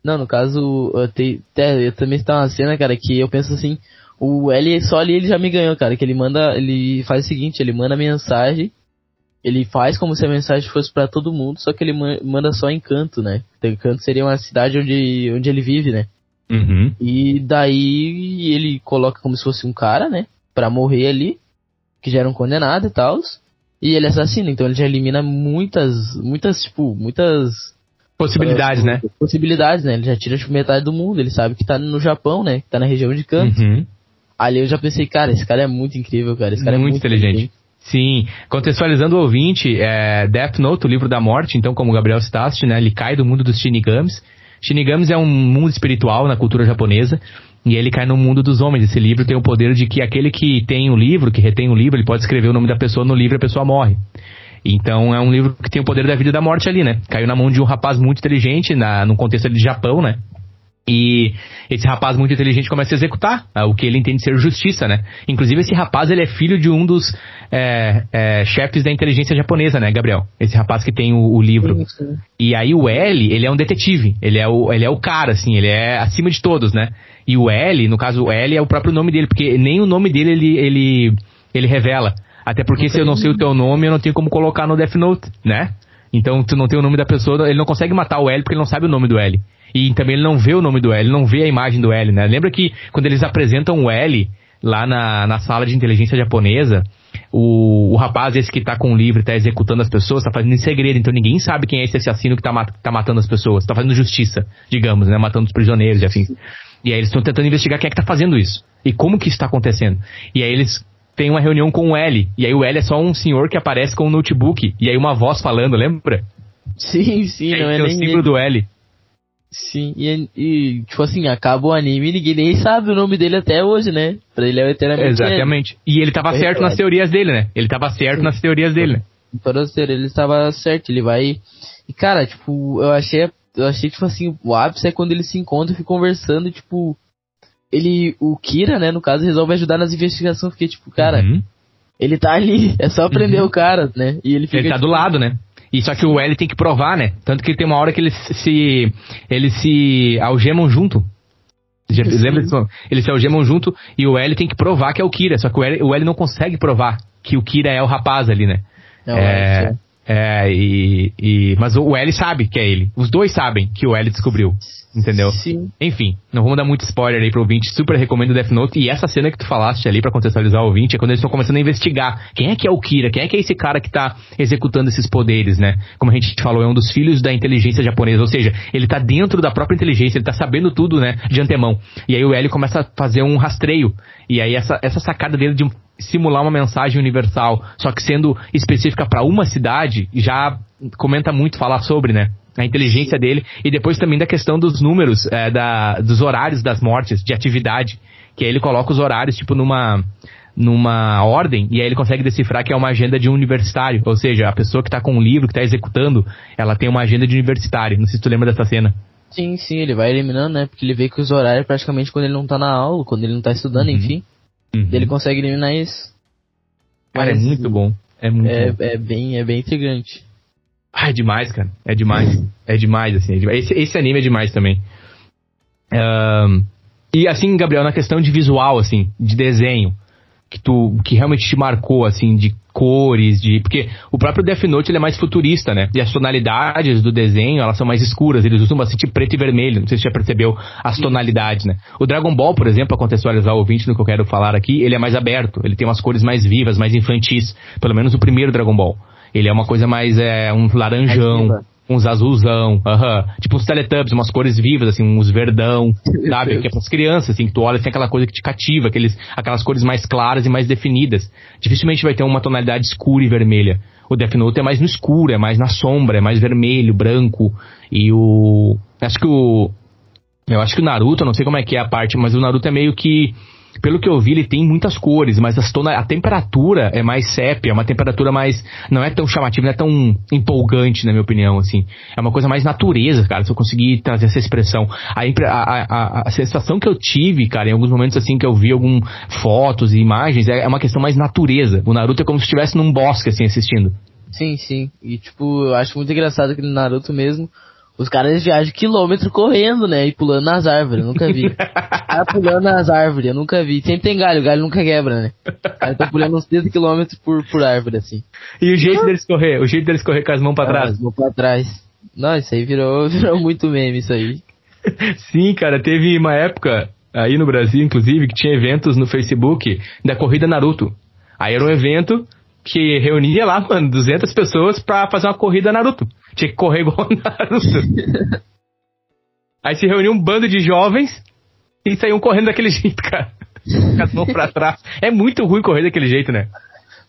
Não, no caso, eu, te, eu também está uma cena, cara, que eu penso assim, o L só ali ele já me ganhou, cara, que ele manda, ele faz o seguinte, ele manda mensagem, ele faz como se a mensagem fosse para todo mundo, só que ele manda só em canto, né? Então, canto seria uma cidade onde, onde ele vive, né? Uhum. E daí ele coloca como se fosse um cara, né? Pra morrer ali, que já era um condenado e tal. E ele assassina, então ele já elimina muitas, muitas, tipo, muitas. Possibilidades, uh, né? Possibilidades, né? Ele já tira tipo, metade do mundo, ele sabe que tá no Japão, né? Que tá na região de Kanto. Uhum. Ali eu já pensei, cara, esse cara é muito incrível, cara. Esse cara muito é muito inteligente. inteligente. Sim, contextualizando o ouvinte, é Death Note, o livro da morte, então, como o Gabriel citaste, né? Ele cai do mundo dos Shinigamis Shinigamis é um mundo espiritual na cultura japonesa. E ele cai no mundo dos homens. Esse livro tem o poder de que aquele que tem o livro, que retém o livro, ele pode escrever o nome da pessoa no livro e a pessoa morre. Então é um livro que tem o poder da vida e da morte ali, né? Caiu na mão de um rapaz muito inteligente, na, no contexto de Japão, né? E esse rapaz muito inteligente começa a executar uh, o que ele entende ser justiça, né? Inclusive, esse rapaz, ele é filho de um dos é, é, chefes da inteligência japonesa, né, Gabriel? Esse rapaz que tem o, o livro. Sim, sim. E aí o L, ele é um detetive. Ele é, o, ele é o cara, assim, ele é acima de todos, né? E o L, no caso, o L é o próprio nome dele, porque nem o nome dele ele, ele, ele revela. Até porque se eu não sei o teu nome, eu não tenho como colocar no Death Note, né? Então, tu não tem o nome da pessoa, ele não consegue matar o L porque ele não sabe o nome do L. E também ele não vê o nome do L, ele não vê a imagem do L, né? Lembra que quando eles apresentam o L lá na, na sala de inteligência japonesa, o, o rapaz esse que tá com o livro tá executando as pessoas, tá fazendo em segredo, então ninguém sabe quem é esse assassino que tá, tá matando as pessoas, tá fazendo justiça, digamos, né? Matando os prisioneiros e afins. E aí eles estão tentando investigar quem é que tá fazendo isso. E como que isso tá acontecendo. E aí eles têm uma reunião com o L. E aí o L é só um senhor que aparece com um notebook. E aí uma voz falando, lembra? Sim, sim, não é nem... o símbolo do L. Sim, e, e, tipo assim, acaba o anime e ninguém nem sabe o nome dele até hoje, né? Pra ele é eternamente. Exatamente. E ele tava certo verdade. nas teorias dele, né? Ele tava certo Sim. nas teorias dele, né? Em todas as teorias ele estava certo, ele vai. E cara, tipo, eu achei. Eu achei, tipo assim, o ápice é quando eles se encontram e ficam conversando, tipo. Ele. O Kira, né, no caso, resolve ajudar nas investigações, porque, tipo, cara. Uhum. Ele tá ali, é só prender uhum. o cara, né? E ele fica. Ele tá tipo, do lado, né? E só que o L tem que provar, né? Tanto que tem uma hora que eles se. Eles se algemam junto. Lembra disso? Eles se algemam junto e o L tem que provar que é o Kira. Só que o L, o L não consegue provar que o Kira é o rapaz ali, né? É, é, é, e, e, mas o L sabe que é ele. Os dois sabem que o L descobriu. Entendeu? Sim. Enfim, não vamos dar muito spoiler aí pro ouvinte. Super recomendo Death Note. E essa cena que tu falaste ali para contextualizar o ouvinte é quando eles estão começando a investigar quem é que é o Kira, quem é que é esse cara que tá executando esses poderes, né? Como a gente falou, é um dos filhos da inteligência japonesa. Ou seja, ele tá dentro da própria inteligência, ele tá sabendo tudo, né? De antemão. E aí o L começa a fazer um rastreio. E aí essa, essa sacada dele de simular uma mensagem universal, só que sendo específica para uma cidade, já comenta muito falar sobre, né? A inteligência dele e depois também da questão dos números, é, da, dos horários das mortes, de atividade, que aí ele coloca os horários tipo numa numa ordem e aí ele consegue decifrar que é uma agenda de um universitário, ou seja, a pessoa que está com o livro, que está executando, ela tem uma agenda de universitário. Não sei se tu lembra dessa cena. Sim, sim, ele vai eliminando, né? Porque ele vê que os horários praticamente quando ele não tá na aula, quando ele não tá estudando, uhum. enfim. Uhum. Ele consegue eliminar isso. Cara, é Mas, é muito bom. É muito é, bom. É bem, é bem intrigante. Ah, é demais, cara. É demais. é demais, assim. É demais. Esse, esse anime é demais também. Um, e assim, Gabriel, na questão de visual, assim, de desenho, que tu que realmente te marcou, assim, de cores, de. Porque o próprio Death Note ele é mais futurista, né? E as tonalidades do desenho, elas são mais escuras, eles usam bastante preto e vermelho. Não sei se você já percebeu as tonalidades, né? O Dragon Ball, por exemplo, para contextualizar o ouvinte no que eu quero falar aqui, ele é mais aberto, ele tem umas cores mais vivas, mais infantis. Pelo menos o primeiro Dragon Ball. Ele é uma coisa mais. É, um laranjão uns azulzão, uh -huh. tipo uns Teletubbies, umas cores vivas, assim, uns verdão, sabe? Que é pras crianças, assim, que tu olha, tem aquela coisa que te cativa, aqueles, aquelas cores mais claras e mais definidas. Dificilmente vai ter uma tonalidade escura e vermelha. O Death Note é mais no escuro, é mais na sombra, é mais vermelho, branco, e o... Acho que o... Eu acho que o Naruto, não sei como é que é a parte, mas o Naruto é meio que pelo que eu vi, ele tem muitas cores, mas as tona, a temperatura é mais sépia, é uma temperatura mais. Não é tão chamativa, não é tão empolgante, na minha opinião, assim. É uma coisa mais natureza, cara, se eu conseguir trazer essa expressão. A, a, a, a sensação que eu tive, cara, em alguns momentos assim que eu vi algumas fotos e imagens, é, é uma questão mais natureza. O Naruto é como se estivesse num bosque, assim, assistindo. Sim, sim. E, tipo, eu acho muito engraçado que no Naruto mesmo os caras viajam quilômetro correndo, né? E pulando nas árvores, eu nunca vi. cara pulando nas árvores, eu nunca vi. Sempre tem galho, o galho nunca quebra, né? O cara tá pulando uns 30 quilômetros por, por árvore, assim. E o jeito deles correr? O jeito deles correr com as mãos pra ah, trás? As mãos pra trás. Não, isso aí virou, virou muito meme, isso aí. Sim, cara, teve uma época aí no Brasil, inclusive, que tinha eventos no Facebook da corrida Naruto. Aí era um evento que reunia lá, mano, 200 pessoas pra fazer uma corrida Naruto. Tinha que correr igual o Naruto. Aí se reuniu um bando de jovens e saíam correndo daquele jeito, cara. Mãos pra trás. É muito ruim correr daquele jeito, né?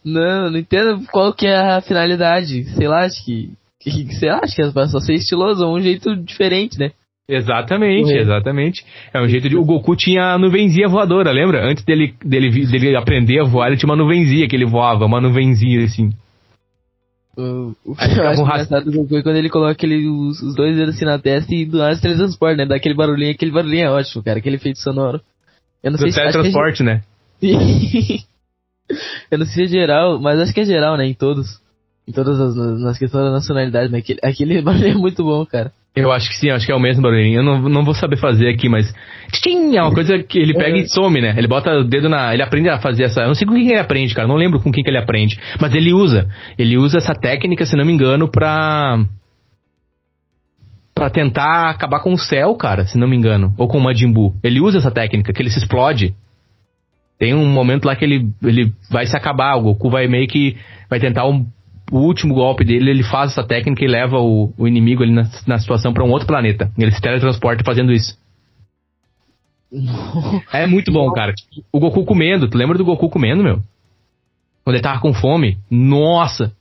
Não, não entendo qual que é a finalidade. Sei lá, acho que. que sei lá, acho que é só ser estiloso, ou um jeito diferente, né? Exatamente, exatamente. É um jeito de. O Goku tinha a nuvenzinha voadora, lembra? Antes dele, dele, dele aprender a voar, ele tinha uma nuvenzinha que ele voava, uma nuvenzinha assim. O, o que eu acho engraçado do Goku é quando ele coloca aquele, os, os, dois dedos assim na testa e do nada se teletransporta, né? Dá aquele barulhinho, aquele barulhinho é ótimo, cara, aquele efeito sonoro. Eu não do sei se teletransporte, né? eu não sei se é geral, mas acho que é geral, né? Em todos. Em todas as nas questões da nacionalidade, mas aquele, aquele barulho é muito bom, cara. Eu acho que sim, acho que é o mesmo barulhinho. Eu não, não vou saber fazer aqui, mas. Tchim, é uma coisa que ele pega e some, né? Ele bota o dedo na. Ele aprende a fazer essa. Eu não sei com quem ele aprende, cara. Não lembro com quem que ele aprende. Mas ele usa. Ele usa essa técnica, se não me engano, pra. Pra tentar acabar com o céu, cara, se não me engano. Ou com o Majin Buu. Ele usa essa técnica, que ele se explode. Tem um momento lá que ele, ele vai se acabar. O Goku vai meio que. Vai tentar um o último golpe dele, ele faz essa técnica e leva o, o inimigo ali na, na situação para um outro planeta. Ele se teletransporta fazendo isso. é muito bom, cara. O Goku comendo, tu lembra do Goku comendo, meu? Quando ele tava com fome? Nossa!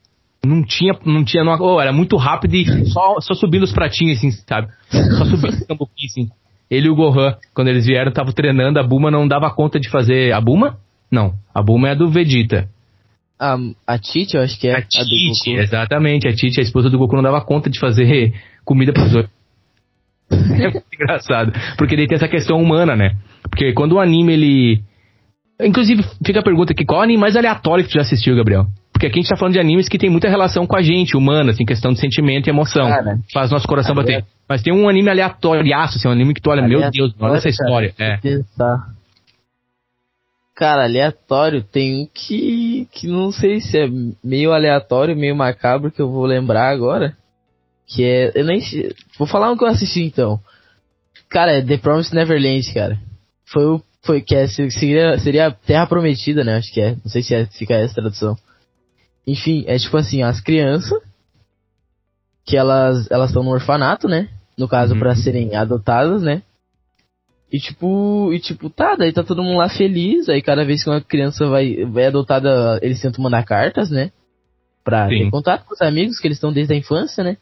Não tinha, não tinha, não, oh, era muito rápido e só, só subindo os pratinhos, assim, sabe? Só subindo um pouquinho, assim. Ele e o Gohan, quando eles vieram, estavam treinando, a Buma não dava conta de fazer. A Buma? Não, a Buma é a do Vegeta. A, a Tite, eu acho que é a, a Tite, exatamente. A Tite, a esposa do Goku, não dava conta de fazer comida pros dois. é muito engraçado. Porque ele tem essa questão humana, né? Porque quando o anime, ele... Inclusive, fica a pergunta aqui, qual anime mais aleatório que tu já assistiu, Gabriel? Porque aqui a gente tá falando de animes que tem muita relação com a gente, humana, assim, questão de sentimento e emoção. Cara, faz nosso coração bater. Mas tem um anime aleatório, assim, um anime que tu olha, meu Deus, olha essa história. É. Pensar. Cara, aleatório tem um que, que não sei se é meio aleatório, meio macabro que eu vou lembrar agora. Que é. Eu nem. Vou falar um que eu assisti então. Cara, é The Promised Neverland, cara. Foi o. Foi que é, seria, seria Terra Prometida, né? Acho que é. Não sei se é, fica essa tradução. Enfim, é tipo assim, as crianças. Que elas elas estão no orfanato, né? No caso, uhum. para serem adotadas, né? E tipo, e tipo, tá, daí tá todo mundo lá feliz, aí cada vez que uma criança vai, vai adotada, eles tentam mandar cartas, né? Pra Sim. ter contato com os amigos que eles estão desde a infância, né?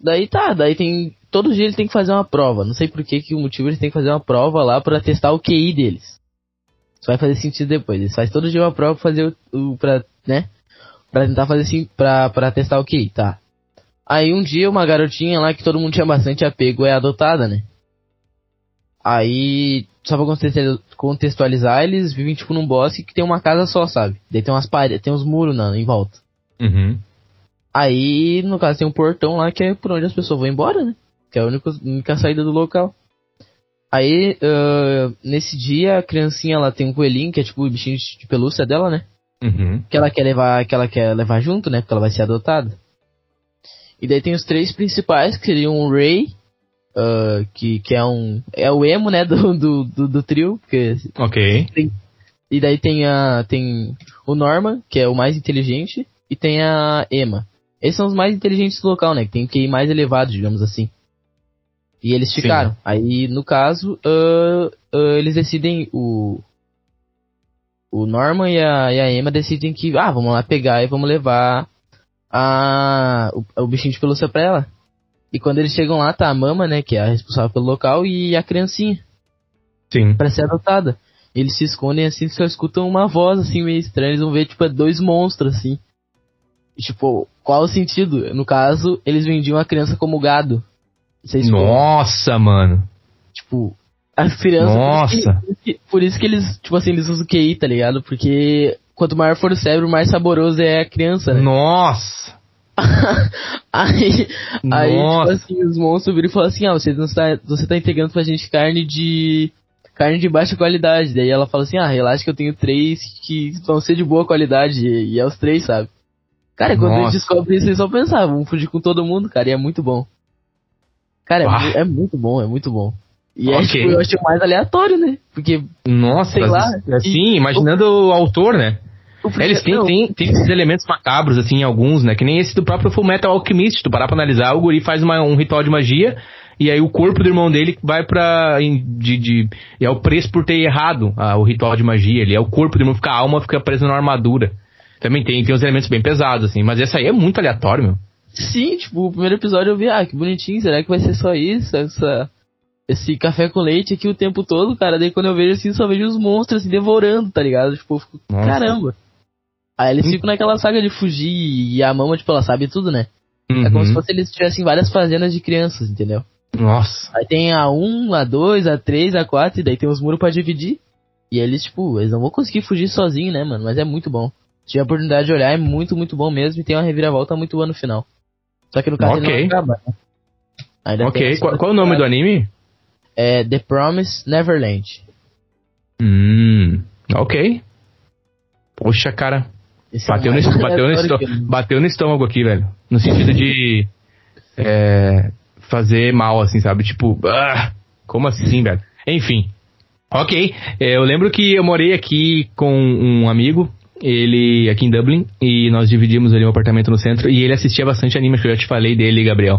Daí tá, daí tem. Todo dia ele tem que fazer uma prova. Não sei por que, que o motivo eles têm que fazer uma prova lá pra testar o QI deles. Isso vai fazer sentido depois. Eles fazem todo dia uma prova pra fazer o. o pra, né? Pra tentar fazer assim, pra, pra testar o QI, tá. Aí um dia uma garotinha lá que todo mundo tinha bastante apego é adotada, né? Aí, só pra contextualizar- eles vivem tipo num bosque que tem uma casa só, sabe? Daí tem umas paredes, tem uns muros na, em volta. Uhum. Aí, no caso, tem um portão lá que é por onde as pessoas vão embora, né? Que é a única, única saída do local. Aí, ah, nesse dia, a criancinha ela tem um coelhinho, que é tipo o bichinho de pelúcia dela, né? Uhum. Que ela quer levar, que ela quer levar junto, né? Porque ela vai ser adotada. E daí tem os três principais, que seriam o Ray, ah, que, que é um. É o emo, né, do, do, do, do trio. Porque, Ok. e daí tem a. Tem o Norman, que é o mais inteligente, e tem a Emma. Esses são os mais inteligentes do local, né? Que tem o QI mais elevado, digamos assim. E eles Sim. ficaram. Aí, no caso, ah, ah, eles decidem. O, o Norman e a, e a Emma decidem que, ah, vamos lá pegar e vamos levar a, o, o bichinho de pelúcia pra ela. E quando eles chegam lá, tá a mama, né, que é a responsável pelo local, e a criancinha, Sim. pra ser adotada. Eles se escondem assim, só escutam uma voz assim meio estranha, eles vão ver, tipo, é dois monstros assim. E, tipo, qual o sentido? No caso, eles vendiam a criança como gado. Vocês Nossa, mano. Tipo, as crianças. Nossa. Por isso, que, por isso que eles, tipo assim, eles usam QI, tá ligado? Porque quanto maior for o cérebro, mais saboroso é a criança, né? Nossa. aí, aí tipo assim, os monstros viram e falaram assim, ah, você, não tá, você tá entregando pra gente carne de. carne de baixa qualidade. Daí ela fala assim, ah, relaxa que eu tenho três que vão ser de boa qualidade. E, e é os três, sabe? Cara, quando Nossa. eles descobrem isso, eles só pensavam, vamos fugir com todo mundo, cara, e é muito bom. Cara, é, é muito bom, é muito bom. E é, Ok. tipo, eu achei o mais aleatório, né? Porque Nossa. Sei lá, Assim, imaginando o autor, né? O Eles têm, têm, têm esses elementos macabros, assim, alguns, né? Que nem esse do próprio Full Metal Alchemist. Tu parar pra analisar, o guri faz uma- um ritual de magia, e aí o corpo do irmão dele vai pra. De, de- e é o preço por ter errado o ritual de magia. Ele é o corpo do irmão, fica a alma, fica presa numa armadura. Também tem, tem uns elementos bem pesados, assim. Mas essa aí é muito aleatório, meu. Sim, tipo, o primeiro episódio eu vi, ah, que bonitinho, será que vai ser só isso? Essa, esse café com leite aqui o tempo todo, cara. Daí quando eu vejo assim, só vejo os monstros assim, devorando, tá ligado? Tipo, eu fico, Nossa. caramba. Aí eles ficam naquela saga de fugir e a mama, tipo, ela sabe tudo, né? É como Uhum. se fosse eles tivessem várias fazendas de crianças, entendeu? Nossa. Aí tem a 1, a 2, a 3, a 4, e daí tem os muros pra dividir. E eles, tipo, eles não vão conseguir fugir sozinho, né, mano? Mas é muito bom. Tive a oportunidade de olhar, é muito, muito bom mesmo. E tem uma reviravolta muito boa no final. Só que no caso ele Ok. não acaba, né? Ainda Ok, qual, qual é o nome do anime? É The Promise Neverland. Hum. Ok. Poxa, cara. É Bateu no, mais est- bateu, no aleatório estô- que eu- bateu no estômago aqui, velho. No sentido de. é, fazer mal, assim, sabe? Tipo, ah, como assim, velho? Enfim. Ok. é, eu lembro que eu morei aqui com um amigo, ele aqui em Dublin, e nós dividimos ali um apartamento no centro, e ele assistia bastante anime, que eu já te falei dele, Gabriel.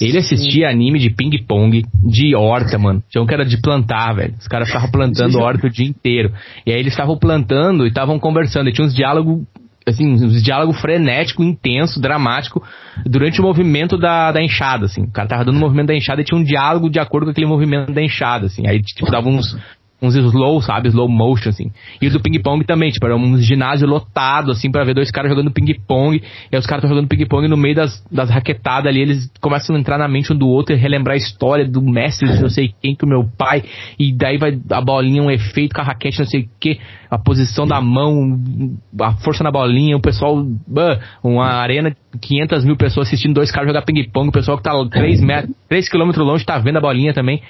Ele assistia anime de ping-pong, de horta, mano. Tinha um que era de plantar, velho. Os caras ficavam plantando horta o dia inteiro. E aí eles estavam plantando e estavam conversando. E tinha uns diálogos, assim, uns diálogos frenético, intenso, dramático, durante o movimento da, da enxada, assim. O cara tava dando o movimento da enxada e tinha um diálogo de acordo com aquele movimento da enxada, assim. Aí, tipo, dava uns, uns slow, sabe? Slow motion, assim. E o do ping-pong também, tipo, era um ginásio lotado, assim, pra ver dois caras jogando ping-pong. E aí os caras estão jogando ping-pong no meio das, das raquetadas ali, eles começam a entrar na mente um do outro e relembrar a história do mestre não sei quem, que o meu pai. E daí vai a bolinha, um efeito com a raquete, não sei o que, a posição da mão, a força na bolinha, o pessoal, uma arena, 500 mil pessoas assistindo dois caras jogar ping-pong, o pessoal que tá 3 metros, 3 quilômetros longe tá vendo a bolinha também.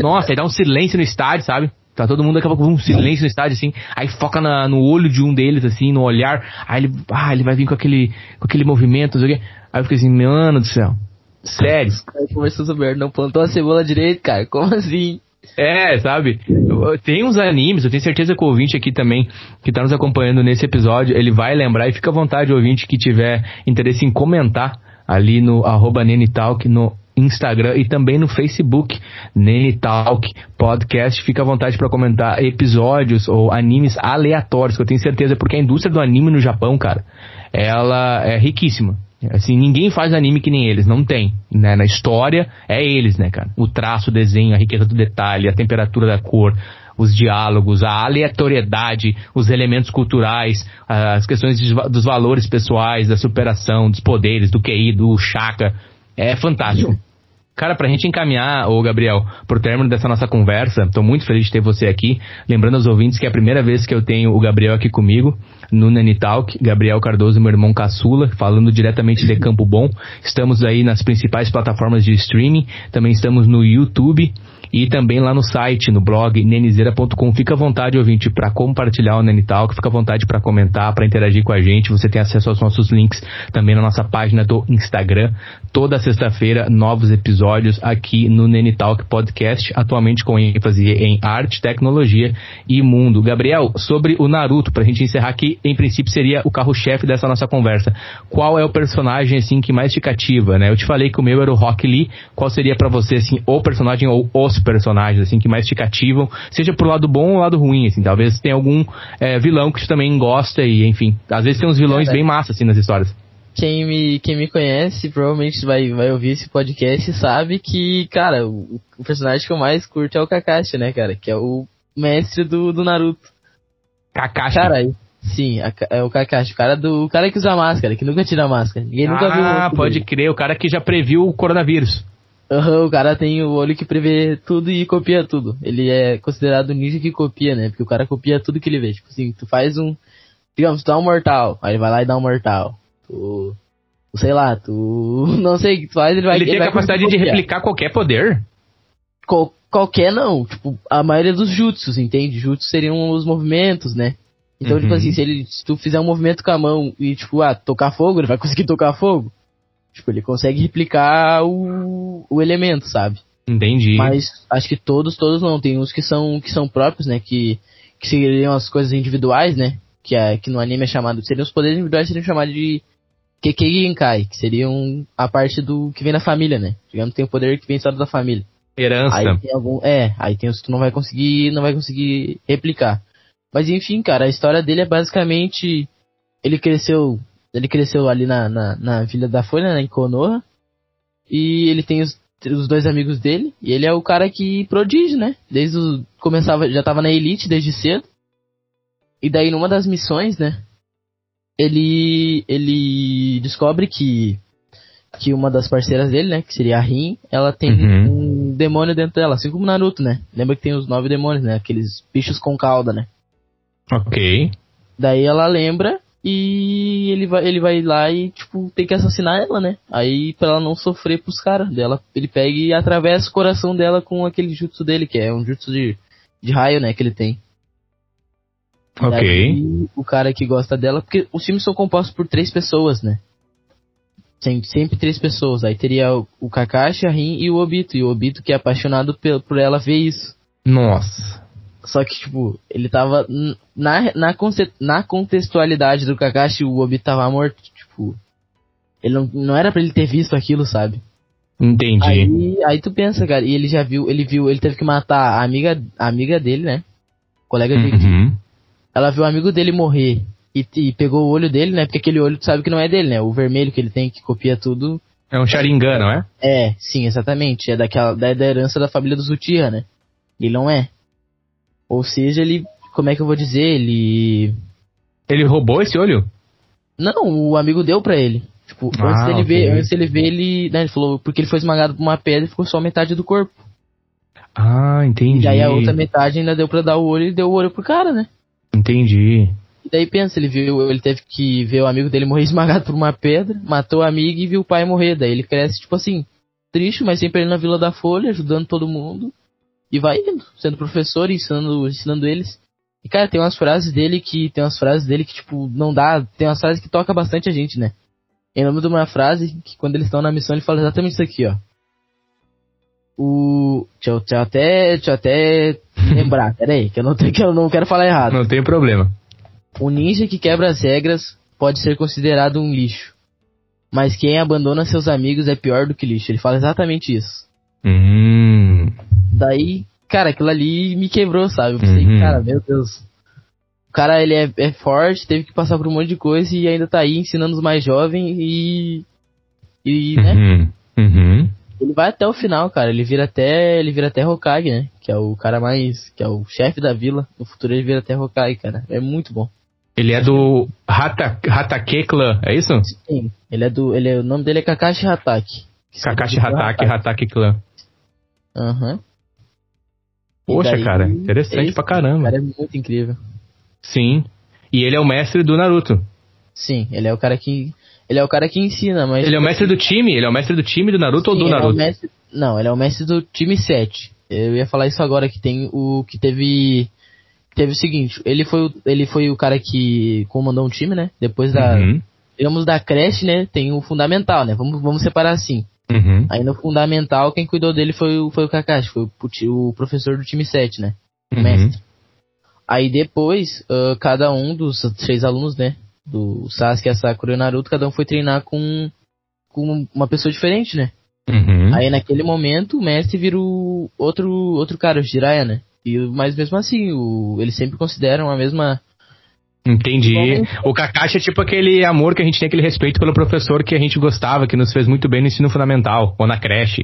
Nossa, aí dá um silêncio no estádio, sabe? Tá todo mundo acaba com um silêncio no estádio, assim. Aí foca na- no olho de um deles, assim, no olhar. Aí ele, ah, ele vai vir com aquele, com aquele movimento, não sei o quê. Aí eu fiquei assim, mano do céu. Sério. Cara, conversou sobre não plantou a cebola direito, cara. Como assim? É, sabe? Tem uns animes, eu tenho certeza que o ouvinte aqui também, que tá nos acompanhando nesse episódio, ele vai lembrar e fica à vontade, ouvinte, que tiver interesse em comentar ali no arroba Nenitalk no Instagram e também no Facebook, Nenitalk Podcast. Fica à vontade para comentar episódios ou animes aleatórios, que eu tenho certeza, porque a indústria do anime no Japão, cara, ela é riquíssima. Assim, ninguém faz anime que nem eles, não tem. Né? Na história, é eles, né, cara? O traço, o desenho, a riqueza do detalhe, a temperatura da cor, os diálogos, a aleatoriedade, os elementos culturais, as questões de, dos valores pessoais, da superação, dos poderes, do QI, do chakra. É fantástico. Cara, pra gente encaminhar, ô Gabriel, pro término dessa nossa conversa, tô muito feliz de ter você aqui. Lembrando aos ouvintes que é a primeira vez que eu tenho o Gabriel aqui comigo no Nanitalk. Gabriel Cardoso, meu irmão caçula, falando diretamente de Campo Bom. Estamos aí nas principais plataformas de streaming, também estamos no YouTube e também lá no site, no blog nenizeira.com. Fica à vontade, ouvinte, para compartilhar o Nenitalk, fica à vontade para comentar, para interagir com a gente. Você tem acesso aos nossos links também na nossa página do Instagram. Toda sexta-feira, novos episódios aqui no Nenitalk Podcast, atualmente com ênfase em arte, tecnologia e mundo. Gabriel, sobre o Naruto, pra gente encerrar aqui, em princípio seria o carro-chefe dessa nossa conversa. Qual é o personagem, assim, que mais te cativa, né? Eu te falei que o meu era o Rock Lee. Qual seria para você, assim, o personagem ou os personagens, assim, que mais te cativam, seja pro lado bom ou lado ruim, assim, talvez tenha algum é, vilão que tu também gosta e, enfim, às vezes tem uns vilões bem massa, assim, nas histórias. Quem me, quem me conhece provavelmente vai, vai ouvir esse podcast e sabe que, cara, o, o personagem que eu mais curto é o Kakashi, né, cara? Que é o mestre do, do Naruto. Kakashi? Cara, sim, a, é o Kakashi, o cara, do, o cara que usa máscara, que nunca tira máscara. Ninguém ah, nunca viu. Ah, pode dele. crer, o cara que já previu o coronavírus. Uhum, o cara tem o olho que prevê tudo e copia tudo. Ele é considerado o ninja que copia, né? Porque o cara copia tudo que ele vê. Tipo assim, tu faz um. Digamos, tu dá um mortal, aí ele vai lá e dá um mortal. Tu. Sei lá, tu. Não sei o que tu faz, ele vai Ele tem a capacidade de replicar qualquer poder? Qual, qualquer não. Tipo, a maioria dos jutsus, entende? Jutsus seriam os movimentos, né? Então, tipo uhum. tipo assim, se, ele, se tu fizer um movimento com a mão e, tipo, ah, tocar fogo, ele vai conseguir tocar fogo. Tipo, ele consegue replicar o, o elemento, sabe? Entendi. Mas acho que todos, todos não. Tem uns que são, que são próprios, né? Que, que seriam as coisas individuais, né? Que, é, que no anime é chamado. Seriam os poderes individuais seriam chamados de Kekei Genkai, que seriam a parte do que vem da família, né? Digamos tem o poder que vem só da família. Herança. Aí tem algum, é, aí tem os que tu não vai conseguir, não vai conseguir replicar. Mas enfim, cara, a história dele é basicamente ele cresceu ele cresceu ali na, na, na Vila da Folha, né, em Konoha. E ele tem os, os dois amigos dele. E ele é o cara que prodígio, né? Desde o. Começava, já tava na elite desde cedo. E daí numa das missões, né? Ele. Ele descobre que. Que uma das parceiras dele, né? Que seria a Rin, ela tem uhum. um demônio dentro dela, assim como Naruto, né? Lembra que tem os nove demônios, né? Aqueles bichos com cauda, né? Ok. Daí ela lembra e ele vai, ele vai lá e, tipo, tem que assassinar ela, né? Aí, pra ela não sofrer pros caras dela, ele pega e atravessa o coração dela com aquele jutsu dele, que é um jutsu de, de raio, né, que ele tem. Ok. O cara que gosta dela, porque os filmes são compostos por três pessoas, né? Sempre, sempre três pessoas. Aí teria o, o Kakashi, a Rin e o Obito. E o Obito que é apaixonado por, por ela ver isso. Nossa. Só que, tipo, ele tava. Na, na, na contextualidade do Kakashi, o Obi tava morto. Tipo. Ele não, não era para ele ter visto aquilo, sabe? Entendi. Aí, aí tu pensa, cara, e ele já viu, ele viu, ele teve que matar a amiga, a amiga dele, né? colega dele. Ela viu o amigo dele morrer e, e, pegou o olho dele, né? Porque aquele olho tu sabe que não é dele, né? O vermelho que ele tem, que copia tudo. É um Sharingan, não é? É, sim, exatamente. É daquela, da, da herança da família dos Uchiha, né? Ele não é. Ou seja, ele. Como é que eu vou dizer? Ele. Ele roubou esse olho? Não, o amigo deu pra ele. Tipo, ah, antes dele okay. ver, antes dele ver, ele. Né, ele falou, porque ele foi esmagado por uma pedra e ficou só metade do corpo. Ah, entendi. E aí a outra metade ainda deu pra dar o olho e deu o olho pro cara, né? Entendi. E daí pensa, ele viu, ele teve que ver o amigo dele morrer esmagado por uma pedra, matou o amigo e viu o pai morrer. Daí ele cresce, tipo assim, triste, mas sempre ali na Vila da Folha, ajudando todo mundo. E vai indo, sendo professor ensinando, ensinando eles. E cara, tem umas frases dele que. Tem umas frases dele que, tipo, não dá. Tem umas frases que toca bastante a gente, né? Em nome de uma frase que quando eles estão na missão ele fala exatamente isso aqui, ó. O. Deixa eu, deixa eu até. Deixa eu até lembrar, peraí, que eu não, tenho, que eu não quero falar errado. Não tem problema. O ninja que quebra as regras pode ser considerado um lixo. mas quem abandona seus amigos é pior do que lixo. Ele fala exatamente isso. Hum. Daí, cara, aquilo ali me quebrou, sabe? Eu pensei, Uhum. cara, meu Deus. O cara, ele é, é forte, teve que passar por um monte de coisa e ainda tá aí ensinando os mais jovens e. E, né? Uhum. Uhum. Ele vai até o final, cara. Ele vira até. Ele vira até Hokage, né? Que é o cara mais. Que é o chefe da vila. No futuro ele vira até Hokage, cara. É muito bom. Ele é do Hata, Hatake Clan, é isso? Sim. Ele é do. Ele é, o nome dele é Kakashi Hatake. Kakashi Hatake, Hatake Clan. Aham. E Poxa, daí, cara, é interessante isso, pra O caramba. cara é muito incrível. Sim. E ele é o mestre do Naruto. Sim, ele é o cara que. Ele é o cara que ensina, mas. Ele é o mestre do time? Ele é o mestre do time do Naruto ou Sim, do ele é Naruto? mestre- não, ele é o mestre do time 7. Eu ia falar isso agora, que tem o. que teve. Teve o seguinte, ele foi, o- ele foi o cara que comandou um time, né? Depois da. Uhum. Digamos, da creche, né? Tem o fundamental, né? Vamos, vamos separar assim. Uhum. Aí no fundamental, quem cuidou dele foi o, foi o Kakashi, foi o, o professor do time 7, né? O Uhum. mestre. Aí depois, ah, cada um dos três alunos, né? Do Sasuke, a Sakura e o Naruto, cada um foi treinar com, com uma pessoa diferente, né? Uhum. Aí naquele momento o mestre vira o outro, outro cara, o Jiraiya, né? E, mas mesmo assim, o, eles sempre consideram a mesma. Entendi. O Kakashi é tipo aquele amor que a gente tem, aquele respeito pelo professor que a gente gostava, que nos fez muito bem no ensino fundamental, ou na creche.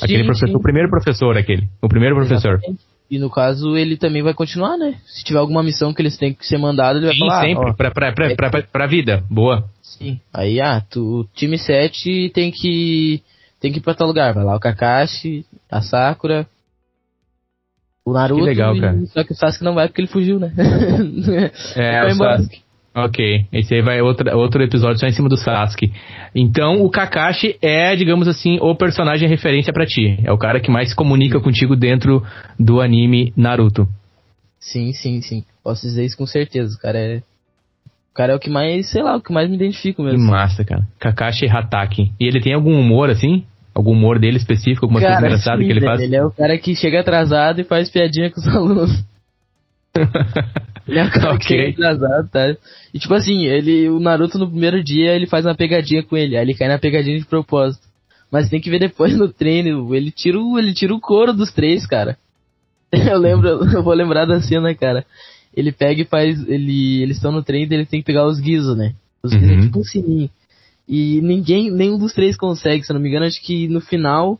Aquele Sim, professor, sim. o primeiro professor, aquele. O primeiro professor. Exatamente. E no caso, ele também vai continuar, né? Se tiver alguma missão que eles têm que ser mandados, ele vai Sim, falar. sempre, ó, pra, pra, pra, pra, pra vida. Boa. sim. Aí, ah, tu, o time 7 tem que. Tem que ir pra tal lugar. Vai lá o Kakashi, a Sakura. O Naruto. Que legal, e- cara. Só que o Sasuke não vai porque ele fugiu, né? É, Vai o. Sasuke. Ok, esse aí vai outro, outro episódio só em cima do Sasuke. Então, o Kakashi é, digamos assim, o personagem referência pra ti. É o cara que mais se comunica contigo dentro do anime Naruto. Sim, sim, sim. Posso dizer isso com certeza. O cara é. O cara é o que mais, sei lá, o que mais me identifico Que mesmo. massa, cara. Kakashi Hatake. E ele tem algum humor, assim? Algum humor dele específico? Alguma coisa Cara, engraçada sim, que ele faz? Ele é o cara que chega atrasado e faz piadinha com os alunos. ele é o cara que Ok. chega atrasado, tá? E tipo assim, ele, o Naruto no primeiro dia ele faz uma pegadinha com ele, aí ele cai na pegadinha de propósito. Mas tem que ver depois no treino, ele tira o, ele tira o couro dos três, cara. Eu lembro, eu vou lembrar da cena, cara. Ele pega e faz, ele, eles estão no treino e ele tem que pegar os guizos, né? Os guizos Uhum. é tipo um sininho. E ninguém, nenhum dos três consegue, se eu não me engano, acho que no final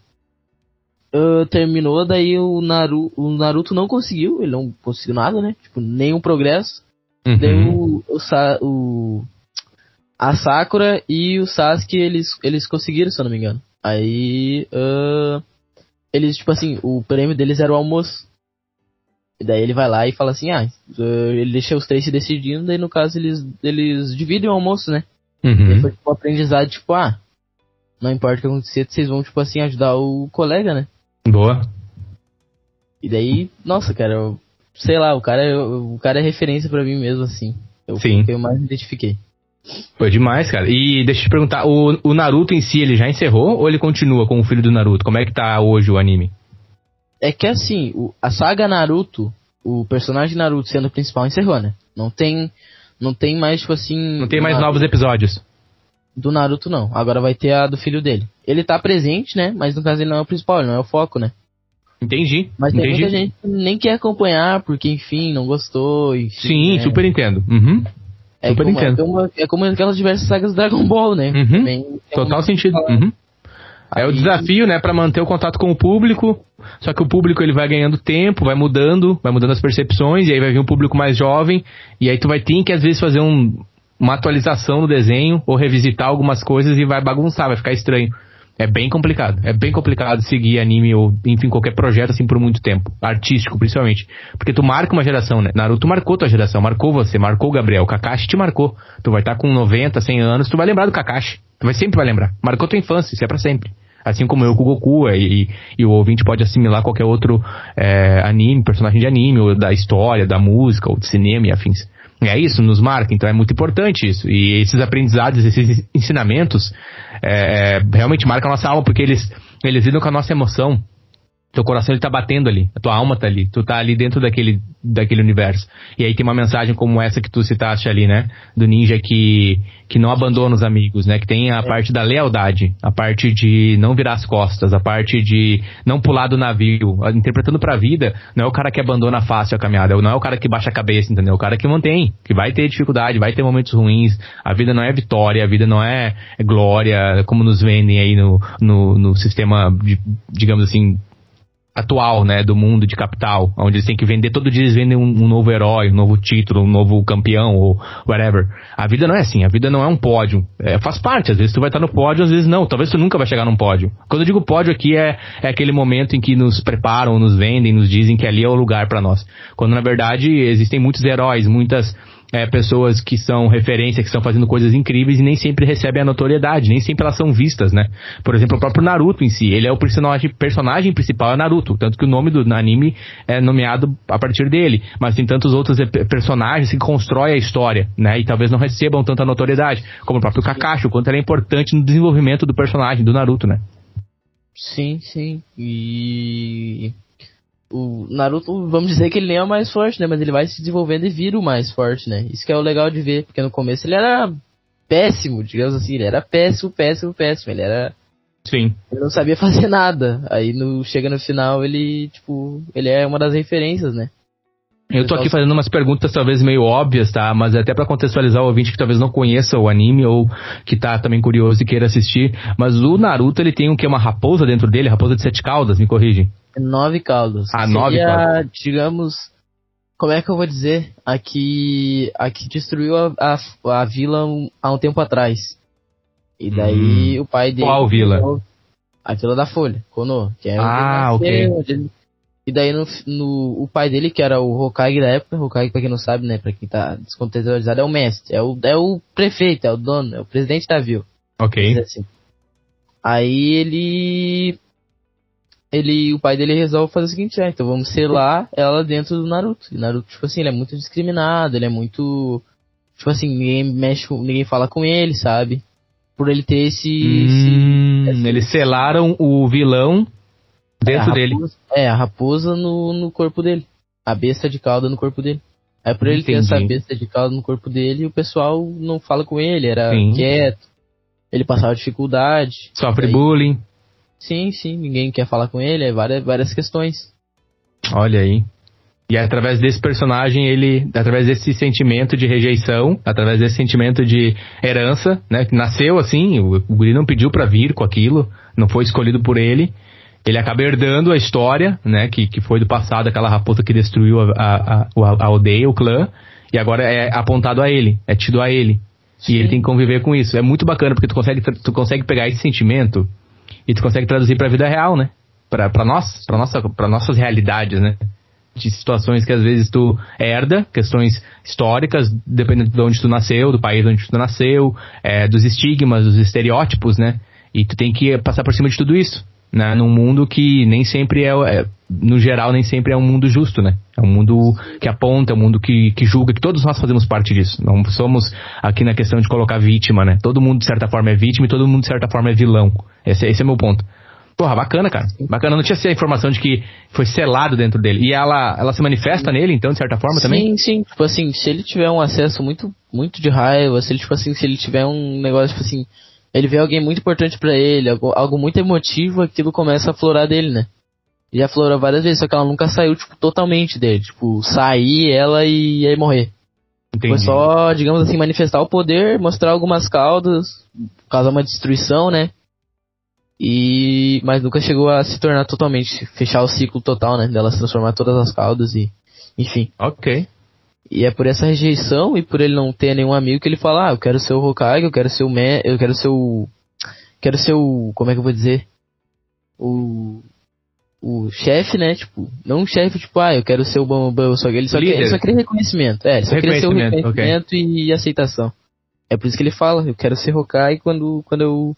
ah, terminou, daí o, Naru, o Naruto não conseguiu, ele não conseguiu nada, né? Tipo, nenhum progresso. Daí Uhum. o, o, Sa- o- a Sakura e o Sasuke, eles, eles conseguiram, se eu não me engano. Aí, ah, eles, tipo assim, o prêmio deles era o almoço. E daí ele vai lá e fala assim, ah, ah, ele deixa os três se decidindo, daí no caso eles, eles dividem o almoço, né? Daí Uhum. foi tipo um aprendizado, tipo, ah, não importa o que acontecer, vocês vão, tipo assim, ajudar o colega, né? Boa. E daí, nossa, cara, eu, sei lá, o cara, é- o cara é referência pra mim mesmo, assim. Eu, Sim. eu mais me identifiquei. Foi demais, cara. E deixa eu te perguntar, o, o Naruto em si, ele já encerrou ou ele continua com o filho do Naruto? Como é que tá hoje o anime? É que assim, o- a saga Naruto, o personagem Naruto sendo o principal encerrou, né? Não tem, não tem mais, tipo assim... Não tem mais novos episódios? Do Naruto, não. Agora vai ter a do filho dele. Ele tá presente, né? Mas no caso ele não é o principal, ele não é o foco, né? Entendi. Mas tem entendi. muita gente que nem quer acompanhar, porque enfim, não gostou, enfim, Sim, né? super entendo. Uhum. É super como, é, entendo. como, é como aquelas diversas sagas do Dragon Ball, né? Uhum. Também Total sentido. Uhum. É o Aí- desafio, né, Pra manter o contato com o público. Só que o público ele vai ganhando tempo, vai mudando, vai mudando as percepções, e aí vai vir um público mais jovem, e aí tu vai ter que às vezes fazer um- uma atualização no desenho ou revisitar algumas coisas e vai bagunçar, vai ficar estranho. É bem complicado. É bem complicado seguir anime ou, enfim, qualquer projeto assim por muito tempo. Artístico, principalmente. Porque tu marca uma geração, né? Naruto marcou tua geração, marcou você, marcou o Gabriel. O Kakashi te marcou. Tu vai estar com 90, 100 anos, tu vai lembrar do Kakashi. Tu vai sempre vai lembrar. Marcou tua infância, isso é pra sempre. Assim como eu com o Goku, e, e o ouvinte pode assimilar qualquer outro é, anime, personagem de anime, ou da história, da música, ou de cinema e afins. É isso, nos marca, então é muito importante isso. E esses aprendizados, esses ensinamentos, é, é, realmente marcam a nossa alma, porque eles, eles lidam com a nossa emoção Teu coração ele tá batendo ali, a tua alma tá ali, tu tá ali dentro daquele, daquele universo. E aí tem uma mensagem como essa que tu citaste ali, né? Do ninja que, que não abandona os amigos, né? Que tem a é. parte da lealdade, a parte de não virar as costas, a parte de não pular do navio. Interpretando pra vida, não é o cara que abandona fácil a caminhada, não é o cara que baixa a cabeça, entendeu? É o cara que mantém, que vai ter dificuldade, vai ter momentos ruins. A vida não é vitória, a vida não é glória, como nos vendem aí no, no, no sistema, de, digamos assim, atual, né, do mundo de capital, onde eles têm que vender, todo dia eles vendem um, um, novo herói, um novo título, um novo campeão, ou whatever. A vida não é assim, a vida não é um pódio. É, faz parte, às vezes tu vai estar no pódio, às vezes não, talvez tu nunca vai chegar num pódio. Quando eu digo pódio aqui é, é aquele momento em que nos preparam, nos vendem, nos dizem que ali é o lugar para nós. Quando na verdade existem muitos heróis, muitas é, pessoas que são referência, que estão fazendo coisas incríveis e nem sempre recebem a notoriedade, nem sempre elas são vistas, né? Por exemplo, o próprio Naruto em si, ele é o personagem, personagem principal, é Naruto, tanto que o nome do anime é nomeado a partir dele, mas tem tantos outros personagens que constroem a história, né? E talvez não recebam tanta notoriedade, como o próprio Kakashi, o quanto ele é importante no desenvolvimento do personagem, do Naruto, né? Sim, sim. E o Naruto, vamos dizer que ele nem é o mais forte, né? Mas ele vai se desenvolvendo e vira o mais forte, né? Isso que é o legal de ver, porque no começo ele era péssimo, digamos assim, ele era péssimo, péssimo, péssimo. Ele era. Sim. Ele não sabia fazer nada. Aí no, chega no final, ele, tipo, ele é uma das referências, né? Eu tô aqui fazendo umas perguntas talvez meio óbvias, tá? Mas até para contextualizar o ouvinte que talvez não conheça o anime ou que tá também curioso e queira assistir. Mas o Naruto, ele tem o que? Uma raposa dentro dele? Raposa de sete caudas, me corrige. Nove caudas. Ah, nove caudas. digamos, como é que eu vou dizer? A que, a que destruiu a, a, a vila um, há um tempo atrás. E daí hum. o pai dele... Qual vila? A Vila da Folha, Kono. Que é ah, ok. E daí no, no, o pai dele, que era o Hokage da época, Hokage pra quem não sabe, né, pra quem tá descontextualizado, é o mestre, é o, é o prefeito, é o dono, é o presidente da vila. Ok. Assim. Aí ele ele, o pai dele resolve fazer o seguinte, ah, então vamos selar ela dentro do Naruto. E Naruto, tipo assim, ele é muito discriminado, ele é muito, tipo assim, ninguém mexe, ninguém fala com ele, sabe? Por ele ter esse... Hum, esse, esse... Eles selaram o vilão dentro é, dele. É, a raposa no, no corpo dele. A besta de cauda no corpo dele. Aí por ele Entendi. ter essa besta de cauda no corpo dele, o pessoal não fala com ele, era Sim. quieto. Ele passava dificuldade. Sofre bullying. Sim, sim, ninguém quer falar com ele, é várias, várias questões. Olha aí. E é através desse personagem, ele, através desse sentimento de rejeição, através desse sentimento de herança, né, que nasceu assim, o, o guri não pediu para vir com aquilo, não foi escolhido por ele, ele acaba herdando a história, né, que, que foi do passado, aquela raposa que destruiu a, a, a, a aldeia, o clã, e agora é apontado a ele, é tido a ele. Sim. E ele tem que conviver com isso. É muito bacana, porque tu consegue, tu consegue pegar esse sentimento e tu consegue traduzir para a vida real, né? Para nós, para nossa, para nossas realidades, né? De situações que às vezes tu herda, questões históricas, dependendo de onde tu nasceu, do país onde tu nasceu, é, dos estigmas, dos estereótipos, né? E tu tem que passar por cima de tudo isso, né? Num mundo que nem sempre é, é no geral, nem sempre é um mundo justo, né? É um mundo que aponta, é um mundo que, que julga, que todos nós fazemos parte disso. Não somos aqui na questão de colocar vítima, né? Todo mundo, de certa forma, é vítima e todo mundo, de certa forma, é vilão. Esse, esse é o meu ponto. Porra, bacana, cara. Bacana. Não tinha a informação de que foi selado dentro dele. E ela, ela se manifesta nele, então, de certa forma, sim, também? Sim, sim. Tipo assim, se ele tiver um acesso muito, muito de raiva, se ele, tipo assim, se ele tiver um negócio, tipo assim, ele vê alguém muito importante para ele, algo, algo muito emotivo, aquilo começa a florar dele, né? já florou várias vezes, só que ela nunca saiu, tipo, totalmente dele. Tipo, sair ela e aí morrer. Entendi. Foi só, digamos assim, manifestar o poder, mostrar algumas caudas, causar uma destruição, né? E. Mas nunca chegou a se tornar totalmente, fechar o ciclo total, né? Dela se transformar todas as caudas e. Enfim. Ok. E é por essa rejeição e por ele não ter nenhum amigo que ele fala, ah, eu quero ser o Hokage, eu quero ser o Me eu quero ser o. Quero ser o. Como é que eu vou dizer? O o chefe, né? Tipo, não um chefe, tipo, ah, eu quero ser o Bambam, só que ele só, quer, ele só queria reconhecimento. É, ele só queria ser o reconhecimento okay. e aceitação. É por isso que ele fala, eu quero ser Hokage quando, quando eu.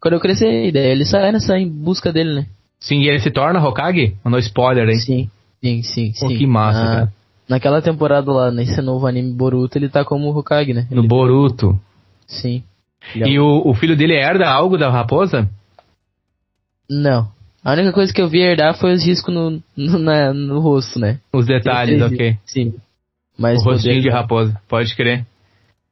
Quando eu crescer, e daí ele sai nessa em busca dele, né? Sim, e ele se torna Hokage? Mandou spoiler, hein? Sim, sim, sim. Pô, sim. que massa, Na, cara. Naquela temporada lá, nesse novo anime Boruto, ele tá como Hokage, né? Ele no Boruto. Sim. E o, o filho dele herda algo da raposa? Não. A única coisa que eu vi herdar foi os riscos no, no, na, no rosto, né? Os detalhes, ok. Sim. Mas o rostinho poder- de raposa, pode crer.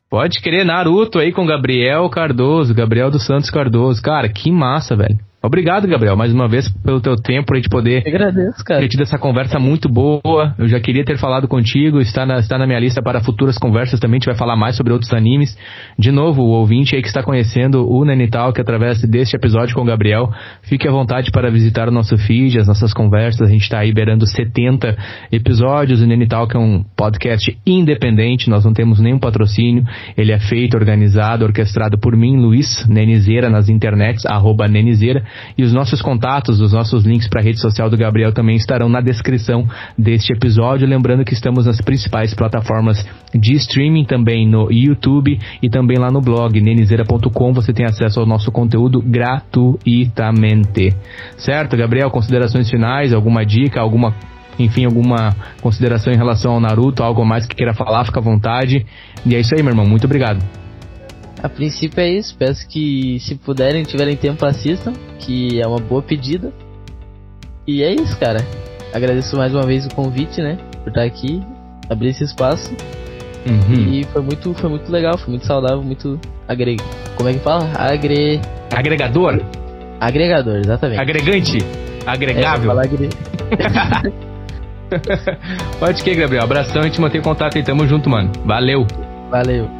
Pode crer, Naruto aí com Gabriel Cardoso, Gabriel dos Santos Cardoso. Cara, que massa, velho. Obrigado, Gabriel, mais uma vez pelo teu tempo pra gente poder Eu agradeço, cara. ter tido essa conversa muito boa. Eu já queria ter falado contigo, está na, está na minha lista para futuras conversas também. A gente vai falar mais sobre outros animes. De novo, o ouvinte aí que está conhecendo o Nenital, que através deste episódio com o Gabriel, fique à vontade para visitar o nosso feed, as nossas conversas. A gente está aí beirando 70 episódios. O Nenital, que é um podcast independente, nós não temos nenhum patrocínio. Ele é feito, organizado, orquestrado por mim, Luiz Nenizeira, nas internets, arroba Nenizeira. E os nossos contatos, os nossos links para a rede social do Gabriel também estarão na descrição deste episódio. Lembrando que estamos nas principais plataformas de streaming, também no YouTube e também lá no blog nenizeira.com. Você tem acesso ao nosso conteúdo gratuitamente. Certo, Gabriel? Considerações finais, alguma dica, alguma enfim, alguma consideração em relação ao Naruto, algo mais que queira falar, fica à vontade. E é isso aí, meu irmão. Muito obrigado. A princípio é isso. Peço que, se puderem, tiverem tempo, assistam. Que é uma boa pedida. E é isso, cara. Agradeço mais uma vez o convite, né? Por estar aqui, abrir esse espaço. Uhum. E foi muito, foi muito legal, foi muito saudável, muito agre... Como é que fala? Agre... Agregador? Agregador, exatamente. Agregante? É, Agregável? falar agre... Pode que, Gabriel. Abração e te manter em contato aí. Tamo junto, mano. Valeu. Valeu.